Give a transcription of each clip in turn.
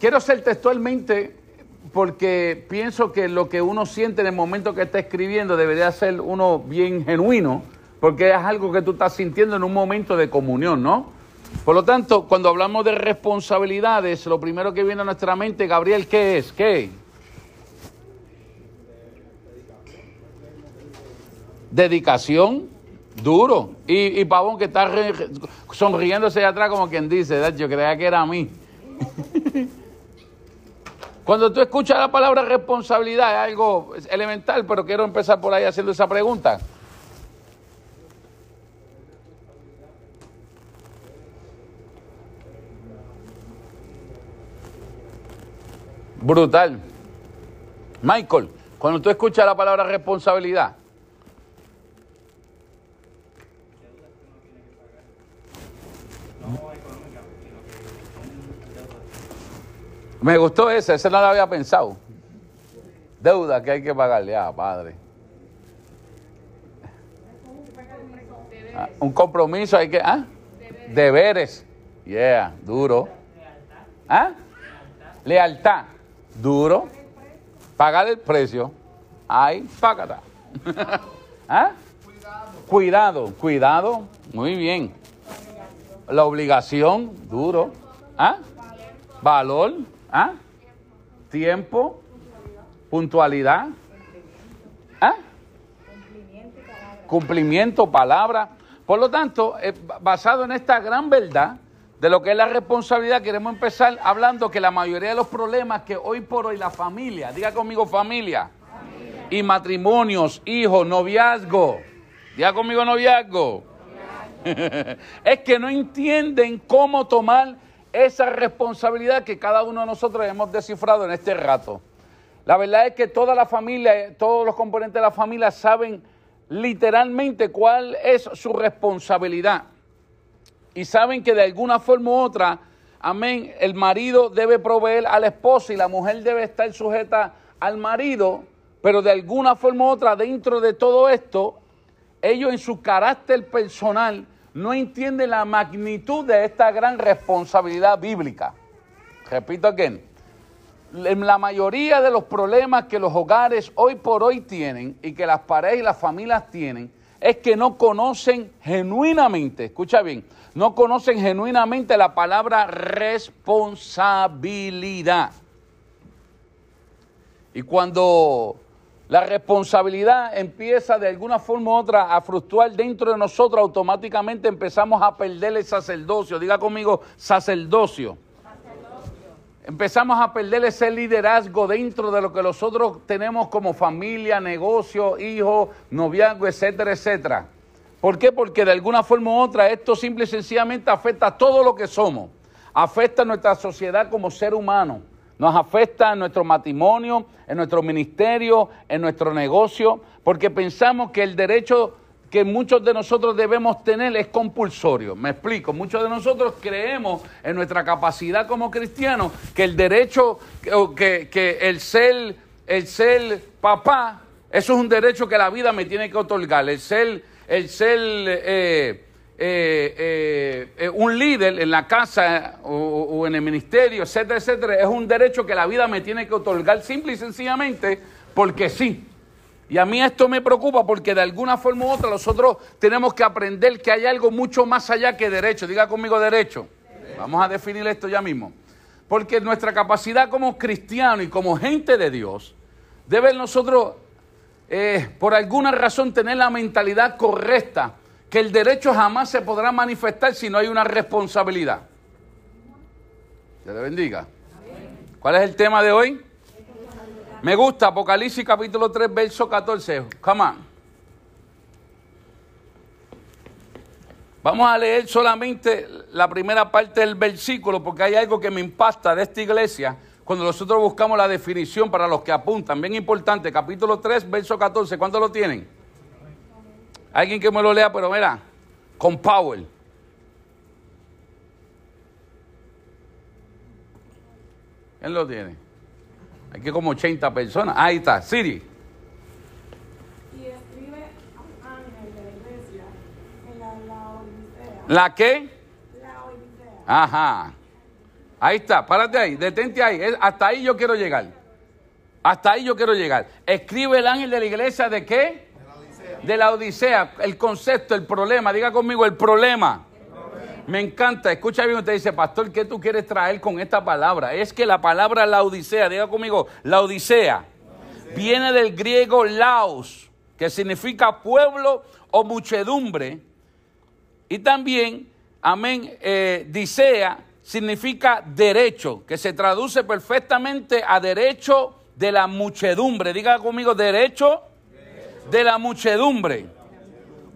quiero ser textualmente porque pienso que lo que uno siente en el momento que está escribiendo debería ser uno bien genuino, porque es algo que tú estás sintiendo en un momento de comunión, ¿no? Por lo tanto, cuando hablamos de responsabilidades, lo primero que viene a nuestra mente, Gabriel, ¿qué es? ¿Qué? Dedicación, duro. Y, y Pavón que está sonriéndose de atrás como quien dice, yo creía que era a mí. Cuando tú escuchas la palabra responsabilidad es algo elemental, pero quiero empezar por ahí haciendo esa pregunta. Brutal. Michael, cuando tú escuchas la palabra responsabilidad, Me gustó ese, ese no lo había pensado. Deuda que hay que pagarle, ah, padre. Ah, un compromiso hay que, ah, deberes. Yeah, duro. ¿Ah? Lealtad, duro. Pagar el precio. Ay, págata. ¿Ah? Cuidado, cuidado. Muy bien. La obligación, duro. ¿Ah? Valor. ¿Ah? Tiempo, puntualidad, ¿Ah? cumplimiento, palabra. Por lo tanto, eh, basado en esta gran verdad de lo que es la responsabilidad, queremos empezar hablando que la mayoría de los problemas que hoy por hoy la familia, diga conmigo familia, y matrimonios, hijos, noviazgo, diga conmigo noviazgo, es que no entienden cómo tomar esa responsabilidad que cada uno de nosotros hemos descifrado en este rato. La verdad es que toda la familia, todos los componentes de la familia saben literalmente cuál es su responsabilidad. Y saben que de alguna forma u otra, amén, el marido debe proveer al esposo y la mujer debe estar sujeta al marido, pero de alguna forma u otra, dentro de todo esto, ellos en su carácter personal no entiende la magnitud de esta gran responsabilidad bíblica. Repito aquí, la mayoría de los problemas que los hogares hoy por hoy tienen y que las parejas y las familias tienen es que no conocen genuinamente, escucha bien, no conocen genuinamente la palabra responsabilidad. Y cuando la responsabilidad empieza de alguna forma u otra a fructuar dentro de nosotros, automáticamente empezamos a perder el sacerdocio. Diga conmigo, sacerdocio. Empezamos a perder ese liderazgo dentro de lo que nosotros tenemos como familia, negocio, hijo, noviazgo, etcétera, etcétera. ¿Por qué? Porque de alguna forma u otra esto simple y sencillamente afecta a todo lo que somos. Afecta a nuestra sociedad como ser humano nos afecta en nuestro matrimonio, en nuestro ministerio, en nuestro negocio, porque pensamos que el derecho que muchos de nosotros debemos tener es compulsorio. Me explico, muchos de nosotros creemos en nuestra capacidad como cristianos que el derecho, que, que, el, ser, el ser papá, eso es un derecho que la vida me tiene que otorgar. El ser, el ser eh, eh, eh, eh, un líder en la casa o, en el ministerio, etcétera, etcétera, es un derecho que la vida me tiene que otorgar simple y sencillamente porque sí. Y a mí esto me preocupa porque de alguna forma u otra nosotros tenemos que aprender que hay algo mucho más allá que derecho. Diga conmigo derecho. Vamos a definir esto ya mismo. Porque nuestra capacidad como cristiano y como gente de Dios debe nosotros, por alguna razón, tener la mentalidad correcta que el derecho jamás se podrá manifestar si no hay una responsabilidad. Que le bendiga. ¿Cuál es el tema de hoy? Me gusta Apocalipsis capítulo 3, verso 14. Come on. Vamos a leer solamente la primera parte del versículo porque hay algo que me impacta de esta iglesia cuando nosotros buscamos la definición para los que apuntan. Bien importante, capítulo 3, verso 14. ¿Cuánto lo tienen? Alguien que me lo lea, pero mira, con power. ¿Quién lo tiene? Hay que como 80 personas. Ahí está, Siri. Y escribe ángel de la iglesia en la, la ¿La qué? La Odisea. Ajá. Ahí está, párate ahí, detente ahí. Hasta ahí yo quiero llegar. Hasta ahí yo quiero llegar. Escribe el ángel de la iglesia de qué? De la Odisea. El concepto, el problema. Diga conmigo el problema. Me encanta. Escucha bien, usted dice, pastor, ¿qué tú quieres traer con esta palabra? Es que la palabra la Odisea, diga conmigo, la Odisea, viene del griego laos, que significa pueblo o muchedumbre. Y también, amén, eh, significa derecho, que se traduce perfectamente a derecho de la muchedumbre. Diga conmigo, derecho de la muchedumbre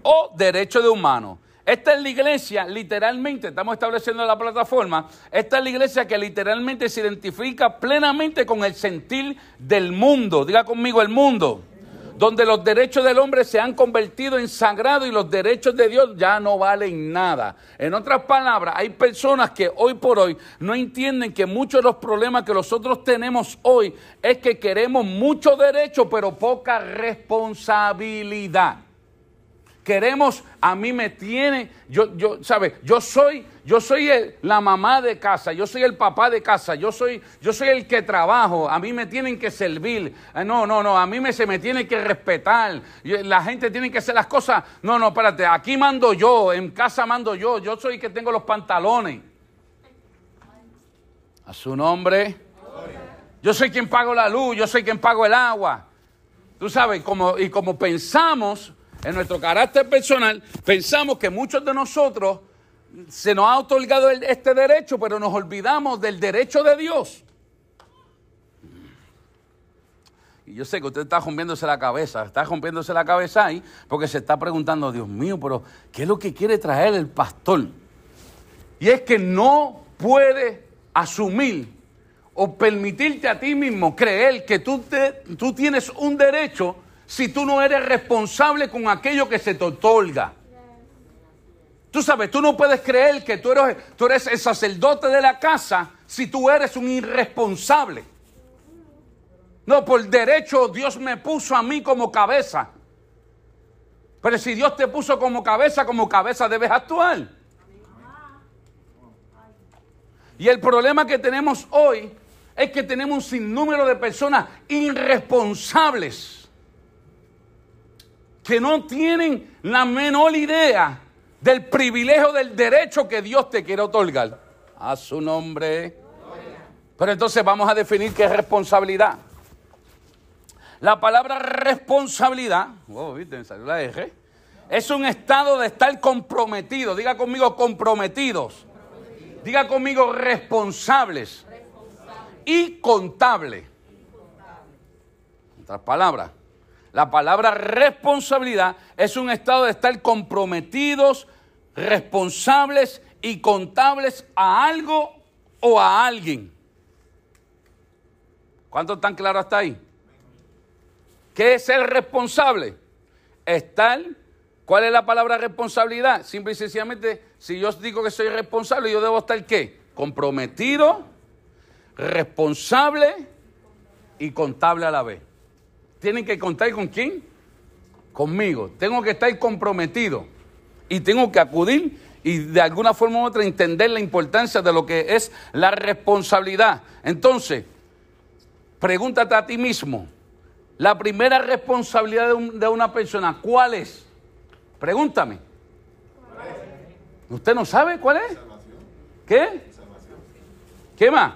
o derecho de humano. Esta es la iglesia, literalmente, estamos estableciendo la plataforma, esta es la iglesia que literalmente se identifica plenamente con el sentir del mundo. Diga conmigo el mundo donde los derechos del hombre se han convertido en sagrado y los derechos de Dios ya no valen nada. En otras palabras, hay personas que hoy por hoy no entienden que muchos de los problemas que nosotros tenemos hoy es que queremos mucho derecho pero poca responsabilidad. Queremos, a mí me tiene, yo, yo, ¿sabe? Yo soy, yo soy la mamá de casa, yo soy el papá de casa, yo soy, yo soy el que trabajo, a mí me tienen que servir. Eh, no, no, no, a mí me, se me tiene que respetar. La gente tiene que hacer las cosas. No, no, espérate, aquí mando yo, en casa mando yo, yo soy el que tengo los pantalones. A su nombre. Yo soy quien pago la luz, yo soy quien pago el agua. Tú sabes, como, y como pensamos, en nuestro carácter personal, pensamos que muchos de nosotros se nos ha otorgado este derecho, pero nos olvidamos del derecho de Dios. Y yo sé que usted está rompiéndose la cabeza, está rompiéndose la cabeza ahí, porque se está preguntando, Dios mío, pero ¿qué es lo que quiere traer el pastor? Y es que no puede asumir o permitirte a ti mismo creer que tú, te, tú tienes un derecho si tú no eres responsable con aquello que se te otorga? Tú sabes, tú no puedes creer que tú eres, el sacerdote de la casa si tú eres un irresponsable. No, por derecho Dios me puso a mí como cabeza. Pero si Dios te puso como cabeza, como cabeza debes actuar. Y el problema que tenemos hoy es que tenemos un sinnúmero de personas irresponsables que no tienen la menor idea del privilegio del derecho que Dios te quiere otorgar. A su nombre. Pero entonces vamos a definir qué es responsabilidad. La palabra responsabilidad, oh, ¿viste? Salió la R, es un estado de estar comprometido. Diga conmigo comprometidos. Diga conmigo responsables. Y contable. Otras palabras. La palabra responsabilidad es un estado de estar comprometidos, responsables y contables a algo o a alguien. ¿Cuánto están claros hasta ahí? ¿Qué es ser responsable? Estar, ¿cuál es la palabra responsabilidad? Simple y sencillamente, si yo digo que soy responsable, yo debo estar qué? Comprometido, responsable y contable a la vez tienen que contar con quién? Conmigo. Tengo que estar comprometido y tengo que acudir y de alguna forma u otra entender la importancia de lo que es la responsabilidad. Entonces, pregúntate a ti mismo, la primera responsabilidad de, una persona, ¿cuál es? Pregúntame. ¿Usted no sabe cuál es? ¿Qué? ¿Qué más?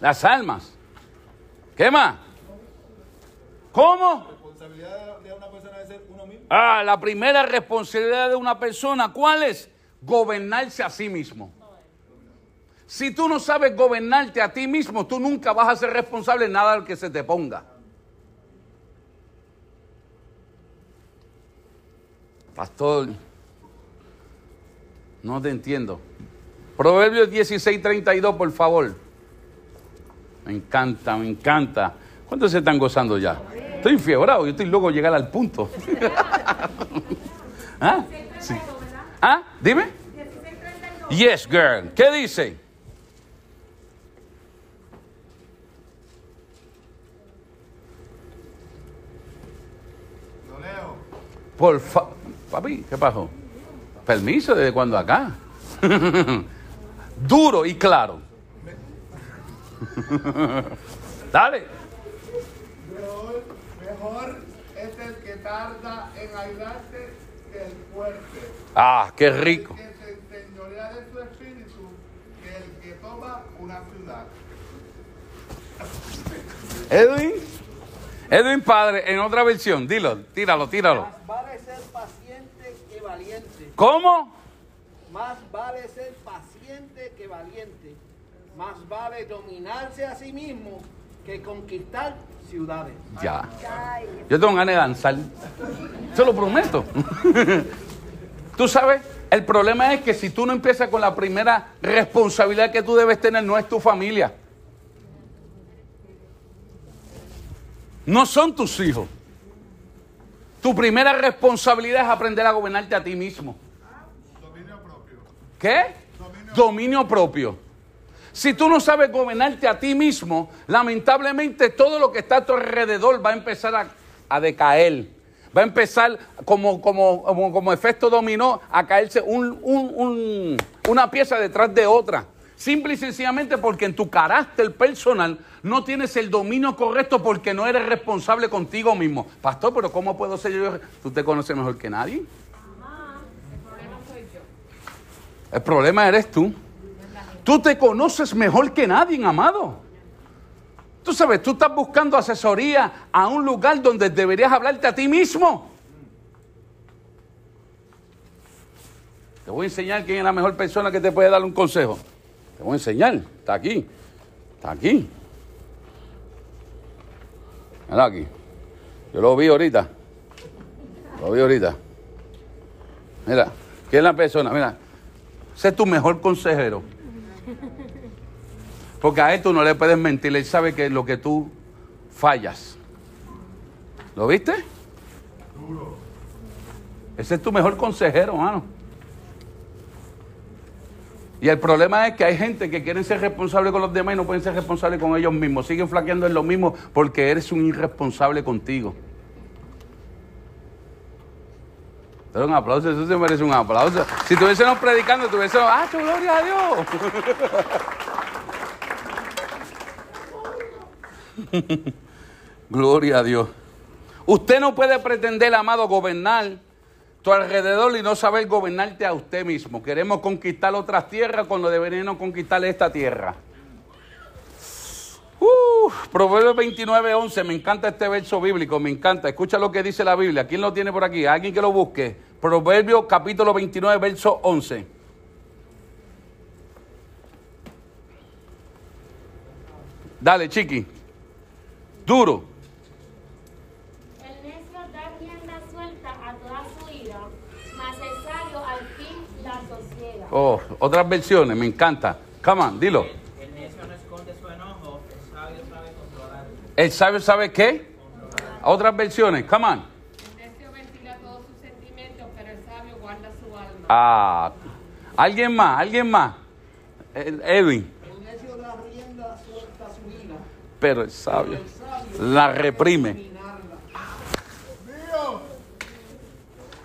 Las almas. ¿Qué más? ¿Cómo? La responsabilidad de una Ah, la primera responsabilidad de una persona, ¿cuál es? Gobernarse a sí mismo. Si tú no sabes gobernarte a ti mismo, tú nunca vas a ser responsable de nada del que se te ponga. Pastor, no te entiendo. Proverbios 16, 32, por favor. Me encanta, me encanta. ¿Cuántos se están gozando ya? Estoy enfiebrado, yo estoy loco de llegar al punto. ¿Ah? ¿Ah? Dime. Yes, girl. ¿Qué dice? Por fa Papi, ¿qué pasó? Permiso, ¿desde cuándo acá? Duro y claro. Dale. Mejor, es el que tarda en airarse que el fuerte. Ah, qué rico. El que se enseñorea de su espíritu que el que toma una ciudad. Edwin. Edwin Padre, en otra versión. Dilo, tíralo, tíralo. Más vale ser paciente que valiente. ¿Cómo? Más vale ser paciente que valiente. Más vale dominarse a sí mismo que conquistar ciudades. Ya. Yo tengo ganas de danzar. Se lo prometo. Tú sabes, el problema es que si tú no empiezas con la primera responsabilidad que tú debes tener, no es tu familia. No son tus hijos. Tu primera responsabilidad es aprender a gobernarte a ti mismo. Dominio propio. ¿Qué? Dominio propio. Si tú no sabes gobernarte a ti mismo, lamentablemente todo lo que está a tu alrededor va a empezar a, a decaer. Va a empezar como, como, como, efecto dominó a caerse un- un- un- una pieza detrás de otra. Simple y sencillamente porque en tu carácter personal no tienes el dominio correcto porque no eres responsable contigo mismo. Pastor, pero ¿cómo puedo ser yo? ¿Tú te conoces mejor que nadie? El problema eres tú. Tú te conoces mejor que nadie, amado. Tú sabes, tú estás buscando asesoría a un lugar donde deberías hablarte a ti mismo. Te voy a enseñar quién es la mejor persona que te puede dar un consejo. Te voy a enseñar. Está aquí. Está aquí. Mira aquí. Yo lo vi ahorita. Lo vi ahorita. Mira, ¿quién es la persona? Mira, es tu mejor consejero. Porque a él tú no le puedes mentir, él sabe que lo que tú fallas. ¿Lo viste? Ese es tu mejor consejero, hermano. Y el problema es que hay gente que quieren ser responsables con los demás y no pueden ser responsables con ellos mismos. Siguen flaqueando en lo mismo porque eres un irresponsable contigo. Un aplauso, eso se merece un aplauso. Si estuviésemos predicando, estuviésemos, ¡ah, gloria a Dios! Gloria a Dios. Usted no puede pretender, amado, gobernar tu alrededor y no saber gobernarte a usted mismo. Queremos conquistar otras tierras cuando deberíamos conquistar esta tierra. Uh, Proverbios 29, 11. Me encanta este verso bíblico, me encanta. Escucha lo que dice la Biblia. ¿Quién lo tiene por aquí? Alguien que lo busque. Proverbios capítulo 29, verso 11. Dale, chiqui. Duro. El necio da rienda suelta a toda su ira, mas el sabio al fin la sosiega. Oh, otras versiones, me encanta. Come on, dilo. El necio no esconde su enojo, el sabio sabe controlarlo. ¿El sabio sabe qué? Otras versiones, come on. El necio ventila todos sus sentimientos, pero el sabio guarda su alma. Ah, alguien más, alguien más. Edwin, pero el sabio la reprime.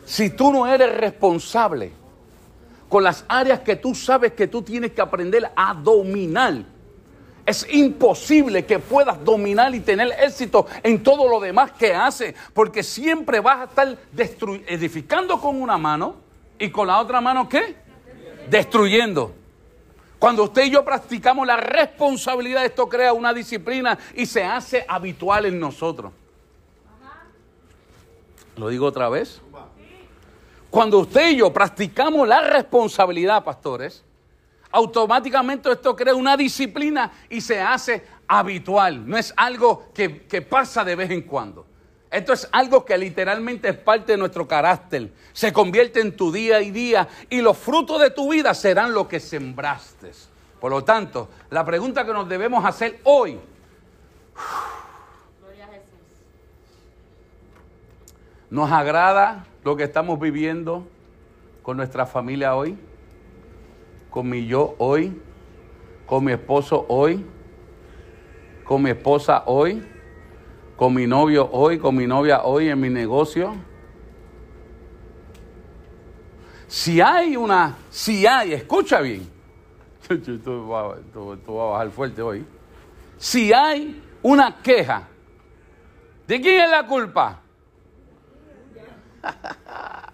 Si tú no eres responsable con las áreas que tú sabes que tú tienes que aprender a dominar, es imposible que puedas dominar y tener éxito en todo lo demás que haces, porque siempre vas a estar edificando con una mano y con la otra mano ¿qué? Destruyendo. Cuando usted y yo practicamos la responsabilidad, esto crea una disciplina y se hace habitual en nosotros. Lo digo otra vez. Cuando usted y yo practicamos la responsabilidad, pastores, automáticamente esto crea una disciplina y se hace habitual. No es algo que, que pasa de vez en cuando. Esto es algo que literalmente es parte de nuestro carácter. Se convierte en tu día y día y los frutos de tu vida serán lo que sembraste. Por lo tanto, la pregunta que nos debemos hacer hoy, Gloria a Jesús. ¿nos agrada lo que estamos viviendo con nuestra familia hoy? ¿Con mi yo hoy? ¿Con mi esposo hoy? ¿Con mi esposa hoy? ¿Con mi novio hoy? ¿Con mi novia hoy en mi negocio? Si hay una, si hay, escucha bien, esto va, esto- esto va a bajar fuerte hoy. Si hay una queja, ¿de quién es la culpa?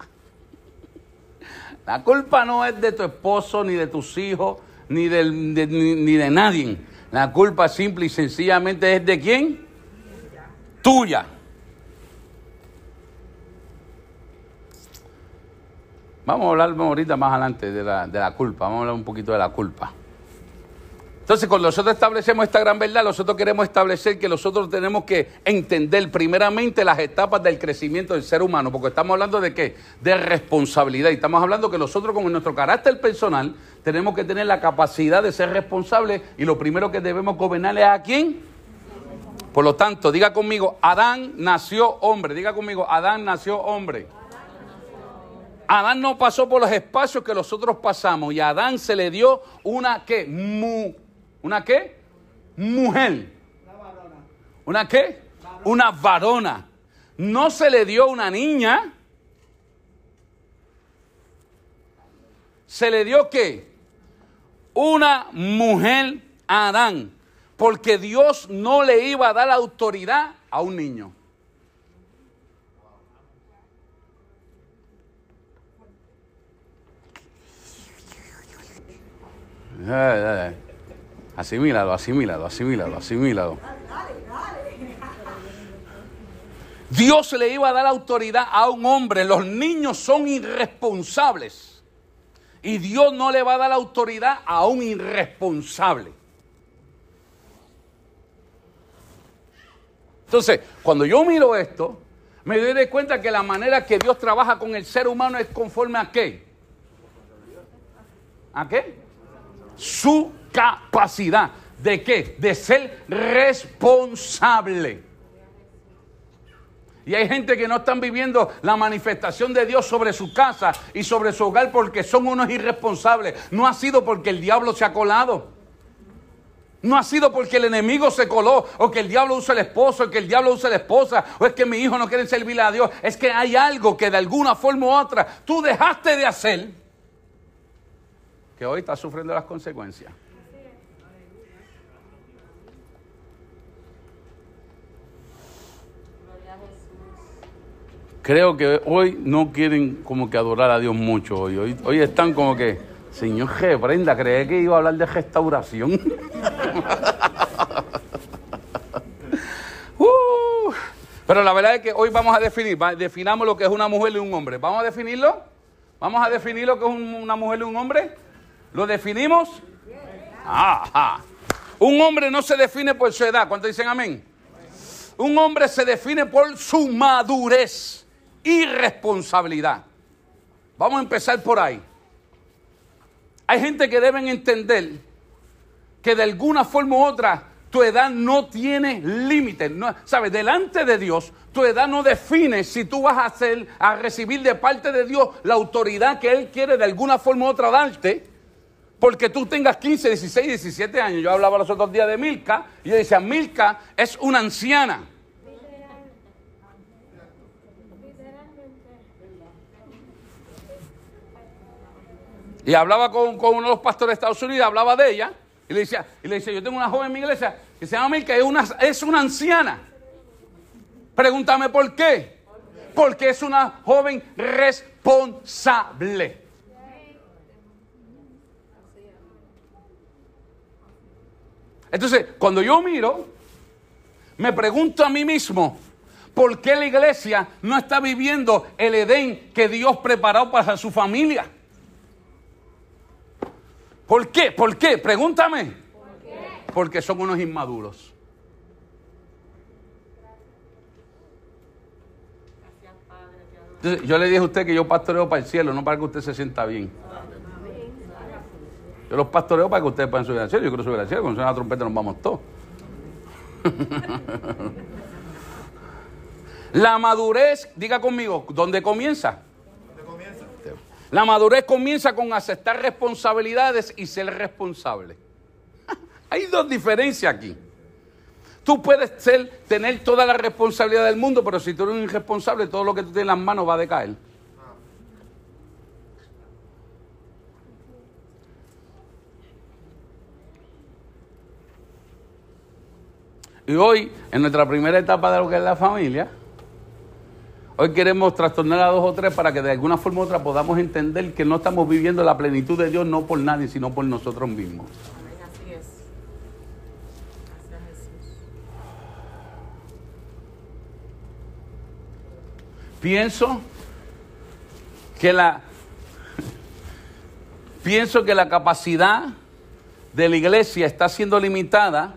La culpa no es de tu esposo, ni de tus hijos, ni, de, ni de nadie. La culpa simple y sencillamente es de quién? Tuya. Vamos a hablar ahorita más adelante de la, de la culpa, vamos a hablar un poquito de la culpa. Entonces, cuando nosotros establecemos esta gran verdad, nosotros queremos establecer que nosotros tenemos que entender primeramente las etapas del crecimiento del ser humano, porque estamos hablando de qué? De responsabilidad. Y estamos hablando que nosotros, con nuestro carácter personal, tenemos que tener la capacidad de ser responsables y lo primero que debemos gobernar es a quién? Por lo tanto, diga conmigo, Adán nació hombre. Diga conmigo, Adán nació hombre. Adán no pasó por los espacios que nosotros pasamos y a Adán se le dio una qué? Mu, ¿Una qué? Mujer. ¿Una qué? Una varona. No se le dio una niña. Se le dio qué? Una mujer a Adán. Porque Dios no le iba a dar autoridad a un niño. Eh, eh, eh. Asimílalo, asimílalo, asimílalo, asimílalo. Dios le iba a dar autoridad a un hombre. Los niños son irresponsables. Y Dios no le va a dar autoridad a un irresponsable. Entonces, cuando yo miro esto, me doy de cuenta que la manera que Dios trabaja con el ser humano es conforme a qué? ¿A qué? Su capacidad. ¿De qué? De ser responsable. Y hay gente que no están viviendo la manifestación de Dios sobre su casa y sobre su hogar porque son unos irresponsables. No ha sido porque el diablo se ha colado. No ha sido porque el enemigo se coló, o que el diablo usa el esposo, o que el diablo usa la esposa, o es que mi hijo no quiere servirle a Dios. Es que hay algo que de alguna forma u otra tú dejaste de hacer, que hoy está sufriendo las consecuencias. Creo que hoy no quieren como que adorar a Dios mucho hoy. Hoy, hoy están como que, Señor Brenda, creí que iba a hablar de restauración. Uh, pero la verdad es que hoy vamos a definir, definamos lo que es una mujer y un hombre. ¿Vamos a definirlo? ¿Vamos a definir lo que es un- una mujer y un hombre? ¿Lo definimos? Un hombre no se define por su edad. ¿Cuántos dicen amén? Un hombre se define por su madurez y responsabilidad. Vamos a empezar por ahí. Hay gente que deben entender que de alguna forma u otra tu edad no tiene límites. No, ¿Sabes? Delante de Dios, tu edad no define si tú vas a hacer, a recibir de parte de Dios la autoridad que Él quiere de alguna forma u otra darte. Porque tú tengas 15, 16, 17 años. Yo hablaba los otros días de Milka y yo decía, Milka es una anciana. Y hablaba con, con uno de los pastores de Estados Unidos, hablaba de ella, y le decía, y le decía yo tengo una joven en mi iglesia que se llama Milka, es una, es una anciana. Pregúntame por qué. Porque es una joven responsable. Entonces, cuando yo miro, me pregunto a mí mismo, ¿por qué la iglesia no está viviendo el Edén que Dios preparó para su familia? ¿Por qué? ¿Por qué? Pregúntame. Porque son unos inmaduros. Entonces, yo le dije a usted que yo pastoreo para el cielo, no para que usted se sienta bien. Yo los pastoreo para que ustedes puedan subir al cielo. Yo quiero subir al cielo, cuando suena la trompeta nos vamos todos. La madurez, diga conmigo, ¿dónde comienza? La madurez comienza con aceptar responsabilidades y ser responsable. Hay dos diferencias aquí. Tú puedes ser, tener toda la responsabilidad del mundo, pero si tú eres un irresponsable, todo lo que tú tienes en las manos va a decaer. Y hoy, en nuestra primera etapa de lo que es la familia, hoy queremos trastornar a dos o tres para que de alguna forma u otra podamos entender que no estamos viviendo la plenitud de Dios no por nadie, sino por nosotros mismos. Amén, así es. Gracias Jesús. Pienso que la pienso que la capacidad de la iglesia está siendo limitada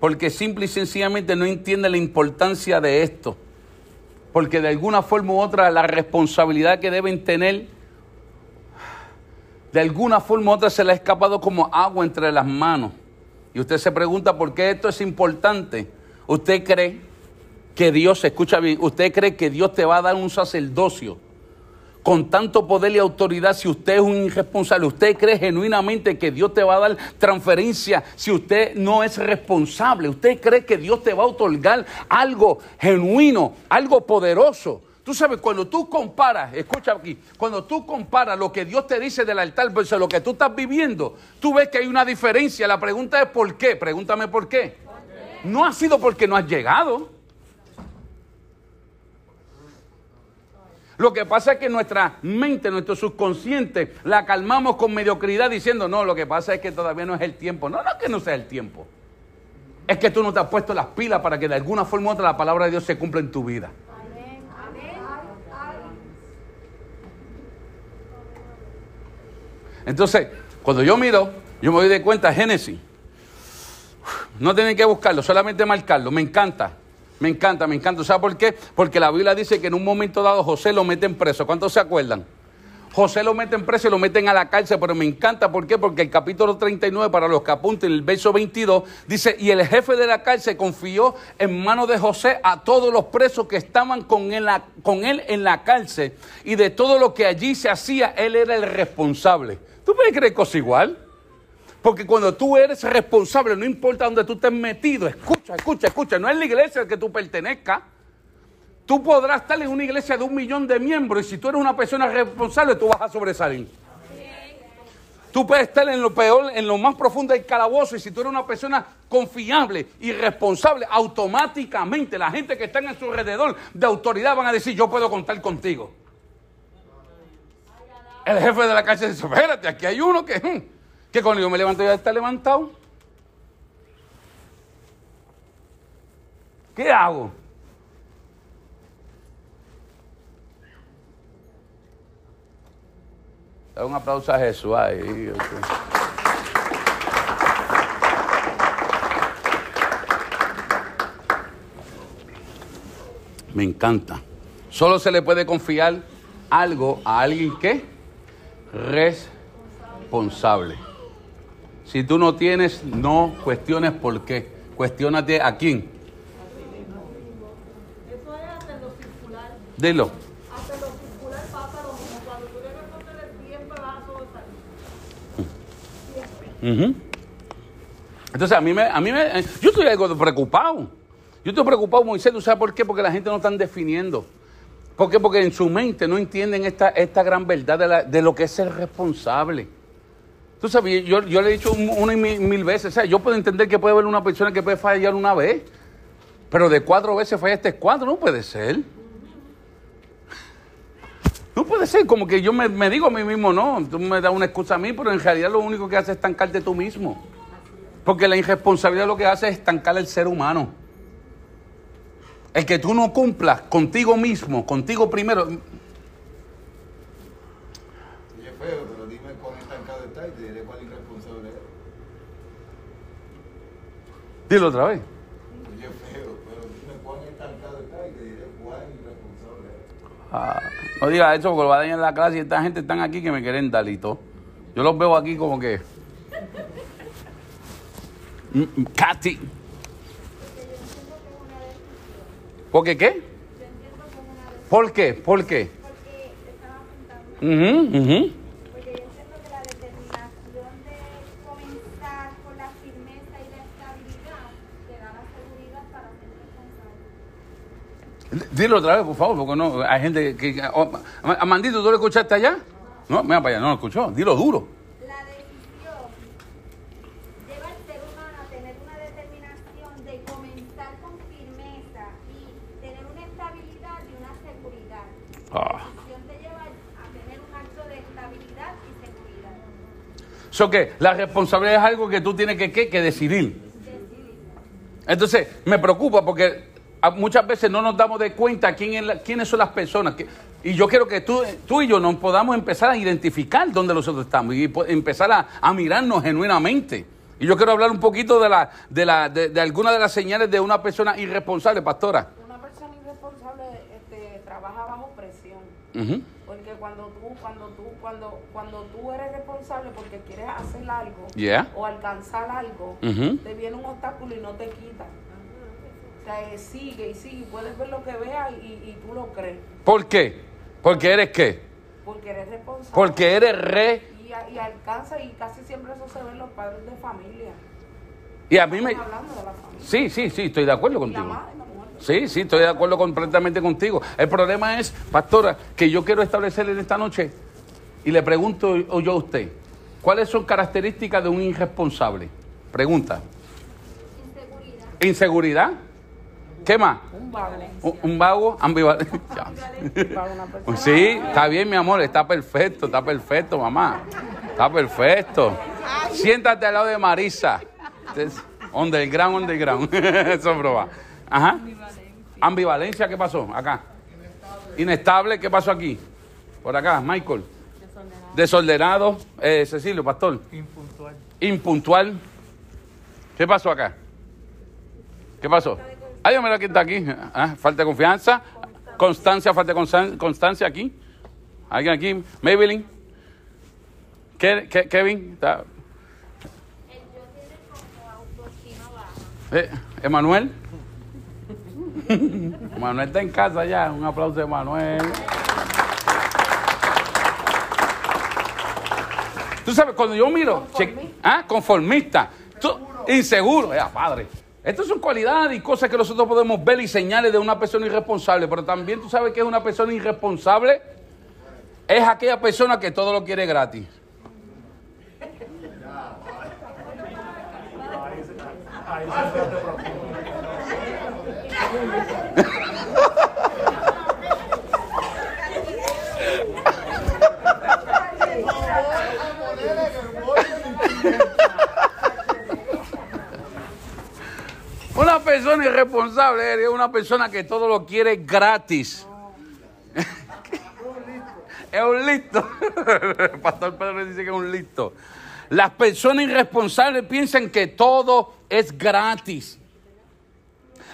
porque simple y sencillamente no entiende la importancia de esto. Porque de alguna forma u otra la responsabilidad que deben tener, de alguna forma u otra se le ha escapado como agua entre las manos. Y usted se pregunta por qué esto es importante. ¿Usted cree que Dios, escucha bien, usted cree que Dios te va a dar un sacerdocio con tanto poder y autoridad si usted es un irresponsable? ¿Usted cree genuinamente que Dios te va a dar transferencia si usted no es responsable? ¿Usted cree que Dios te va a otorgar algo genuino, algo poderoso? Tú sabes, cuando tú comparas, escucha aquí, cuando tú comparas lo que Dios te dice del altar versus lo que tú estás viviendo, tú ves que hay una diferencia. La pregunta es ¿por qué? Pregúntame por qué. No ha sido porque no has llegado. Lo que pasa es que nuestra mente, nuestro subconsciente, la calmamos con mediocridad diciendo, no, lo que pasa es que todavía no es el tiempo. No, no es que no sea el tiempo. Es que tú no te has puesto las pilas para que de alguna forma u otra la palabra de Dios se cumpla en tu vida. Amén. Entonces, cuando yo miro, yo me doy de cuenta, Génesis. No tienen que buscarlo, solamente marcarlo. Me encanta. Me encanta, me encanta. ¿Sabe por qué? Porque la Biblia dice que en un momento dado José lo meten preso. ¿Cuántos se acuerdan? José lo meten preso y lo meten a la cárcel, pero me encanta, ¿por qué? Porque el capítulo 39, para los que apunten, el verso 22, dice, y el jefe de la cárcel confió en manos de José a todos los presos que estaban con él, con él en la cárcel, y de todo lo que allí se hacía, él era el responsable. ¿Tú puedes creer cosa igual? Porque cuando tú eres responsable, no importa dónde tú estés metido, escucha, escucha, escucha, no es la iglesia al que tú pertenezcas. Tú podrás estar en una iglesia de un millón de miembros y si tú eres una persona responsable, tú vas a sobresalir. Tú puedes estar en lo peor, en lo más profundo del calabozo y si tú eres una persona confiable y responsable, automáticamente la gente que está en su alrededor de autoridad van a decir, yo puedo contar contigo. El jefe de la cárcel dice, espérate, aquí hay uno que, hmm, que cuando yo me levanto ya está levantado. ¿Qué hago? Da un aplauso a Jesús ahí. Me encanta. Solo se le puede confiar algo a alguien que responsable. Si tú no tienes, no cuestiones por qué. Cuestiónate a quién. Eso es hasta lo circular. Dilo. Hasta lo circular pasa lo mismo. Cuando tú debes contener siempre vas a sobresalir. Ujú. Entonces, a mí me, a mí me, eh, yo estoy algo preocupado. Yo estoy preocupado, Moisés, ¿tú sabes por qué? Porque la gente no están definiendo. ¿Por qué? Porque en su mente no entienden esta, esta gran verdad de, la- de lo que es ser responsable. Tú sabes, yo, yo le he dicho un- una y mil, veces, o sea, yo puedo entender que puede haber una persona que puede fallar una vez, pero de cuatro veces falla este cuatro, no puede ser. No puede ser, como que yo me, me digo a mí mismo, no, tú me das una excusa a mí, pero en realidad lo único que hace es estancarte tú mismo. Porque la irresponsabilidad lo que hace es estancar al ser humano. El que tú no cumplas contigo mismo, contigo primero. Oye, feo, pero dime cuán estancado está y te diré cuál irresponsable es. Dilo otra vez. Oye, feo, pero dime cuán estancado está y te diré cuál irresponsable es. Ah, no diga eso porque lo va a dañar la clase y esta gente están aquí que me quieren y todo. Yo los veo aquí como que. Mm, mm, Katy. ¿Por qué qué? ¿Por qué? ¿Por qué? Porque estaba apuntando. Ujú, Dilo otra vez, por favor, porque no, hay gente que... Oh, Amandito, ¿tú lo escuchaste allá? No, mira para allá, no lo escuchó. Dilo duro. La decisión lleva al ser humano a tener una determinación de comenzar con firmeza y tener una estabilidad y una seguridad. La ah. decisión te lleva a tener un acto de estabilidad y seguridad. So que la responsabilidad es algo que tú tienes que decidir. Entonces, me preocupa porque muchas veces no nos damos de cuenta quién es la- quiénes son las personas. que- y yo quiero que tú, tú y yo nos podamos empezar a identificar dónde nosotros estamos y empezar a, a mirarnos genuinamente. Y yo quiero hablar un poquito de, la, de, la, de, de algunas de las señales de una persona irresponsable, pastora. Una persona irresponsable este, trabaja bajo presión. Porque cuando tú, cuando tú, cuando, cuando tú eres responsable porque quieres hacer algo Yeah. o alcanzar algo, te viene un obstáculo y no te quita. Sigue y sigue, puedes ver lo que veas y, y tú lo crees, ¿Por qué? Porque eres qué? porque eres responsable. Porque eres re. y, y alcanza y casi siempre eso se ve en los padres de familia. Y a mí me... Hablando de la familia. Sí, sí, sí, estoy de acuerdo Y la contigo. madre, la mujer. Sí, sí, estoy de acuerdo completamente contigo. El problema es, pastora, que yo quiero establecerle en esta noche y le pregunto yo a usted, ¿cuáles son características de un irresponsable? Pregunta. Inseguridad. Inseguridad. ¿Qué más? Un vago. Un, un vago ambivalente. Sí, está bien, mi amor, está perfecto, está perfecto, mamá. Está perfecto. Siéntate al lado de Marisa. Underground, underground. Eso es broma. Ajá. Ambivalencia, ¿qué pasó? Acá. Inestable, ¿qué pasó aquí? Por acá, Michael. Desordenado. Eh, Cecilio, pastor. Impuntual. Impuntual. ¿Qué pasó acá? ¿Qué pasó? Ay, mira quién está aquí. Ah, falta de confianza. Constancia, falta de constan- constancia aquí. ¿Alguien aquí? Maybelline. Ke- Ke- Kevin. Está- eh, Emanuel. Emanuel está en casa ya. Un aplauso a Emanuel. Tú sabes, cuando yo miro. che- ¿ah? Conformista. Tú- inseguro. Padre. Estas son cualidades y cosas que nosotros podemos ver y señales de una persona irresponsable. Pero también tú sabes que es una persona irresponsable. Es aquella persona que todo lo quiere gratis. Una persona irresponsable es una persona que todo lo quiere gratis. es un listo. El pastor Pedro dice que es un listo. Las personas irresponsables piensan que todo es gratis.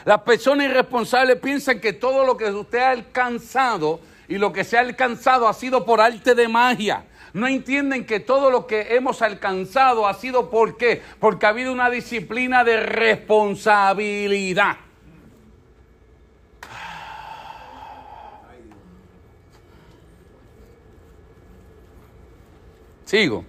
Las personas irresponsables piensan que todo lo que usted ha alcanzado y lo que se ha alcanzado ha sido por arte de magia. No entienden que todo lo que hemos alcanzado ha sido por qué? Porque ha habido una disciplina de responsabilidad. Sigo.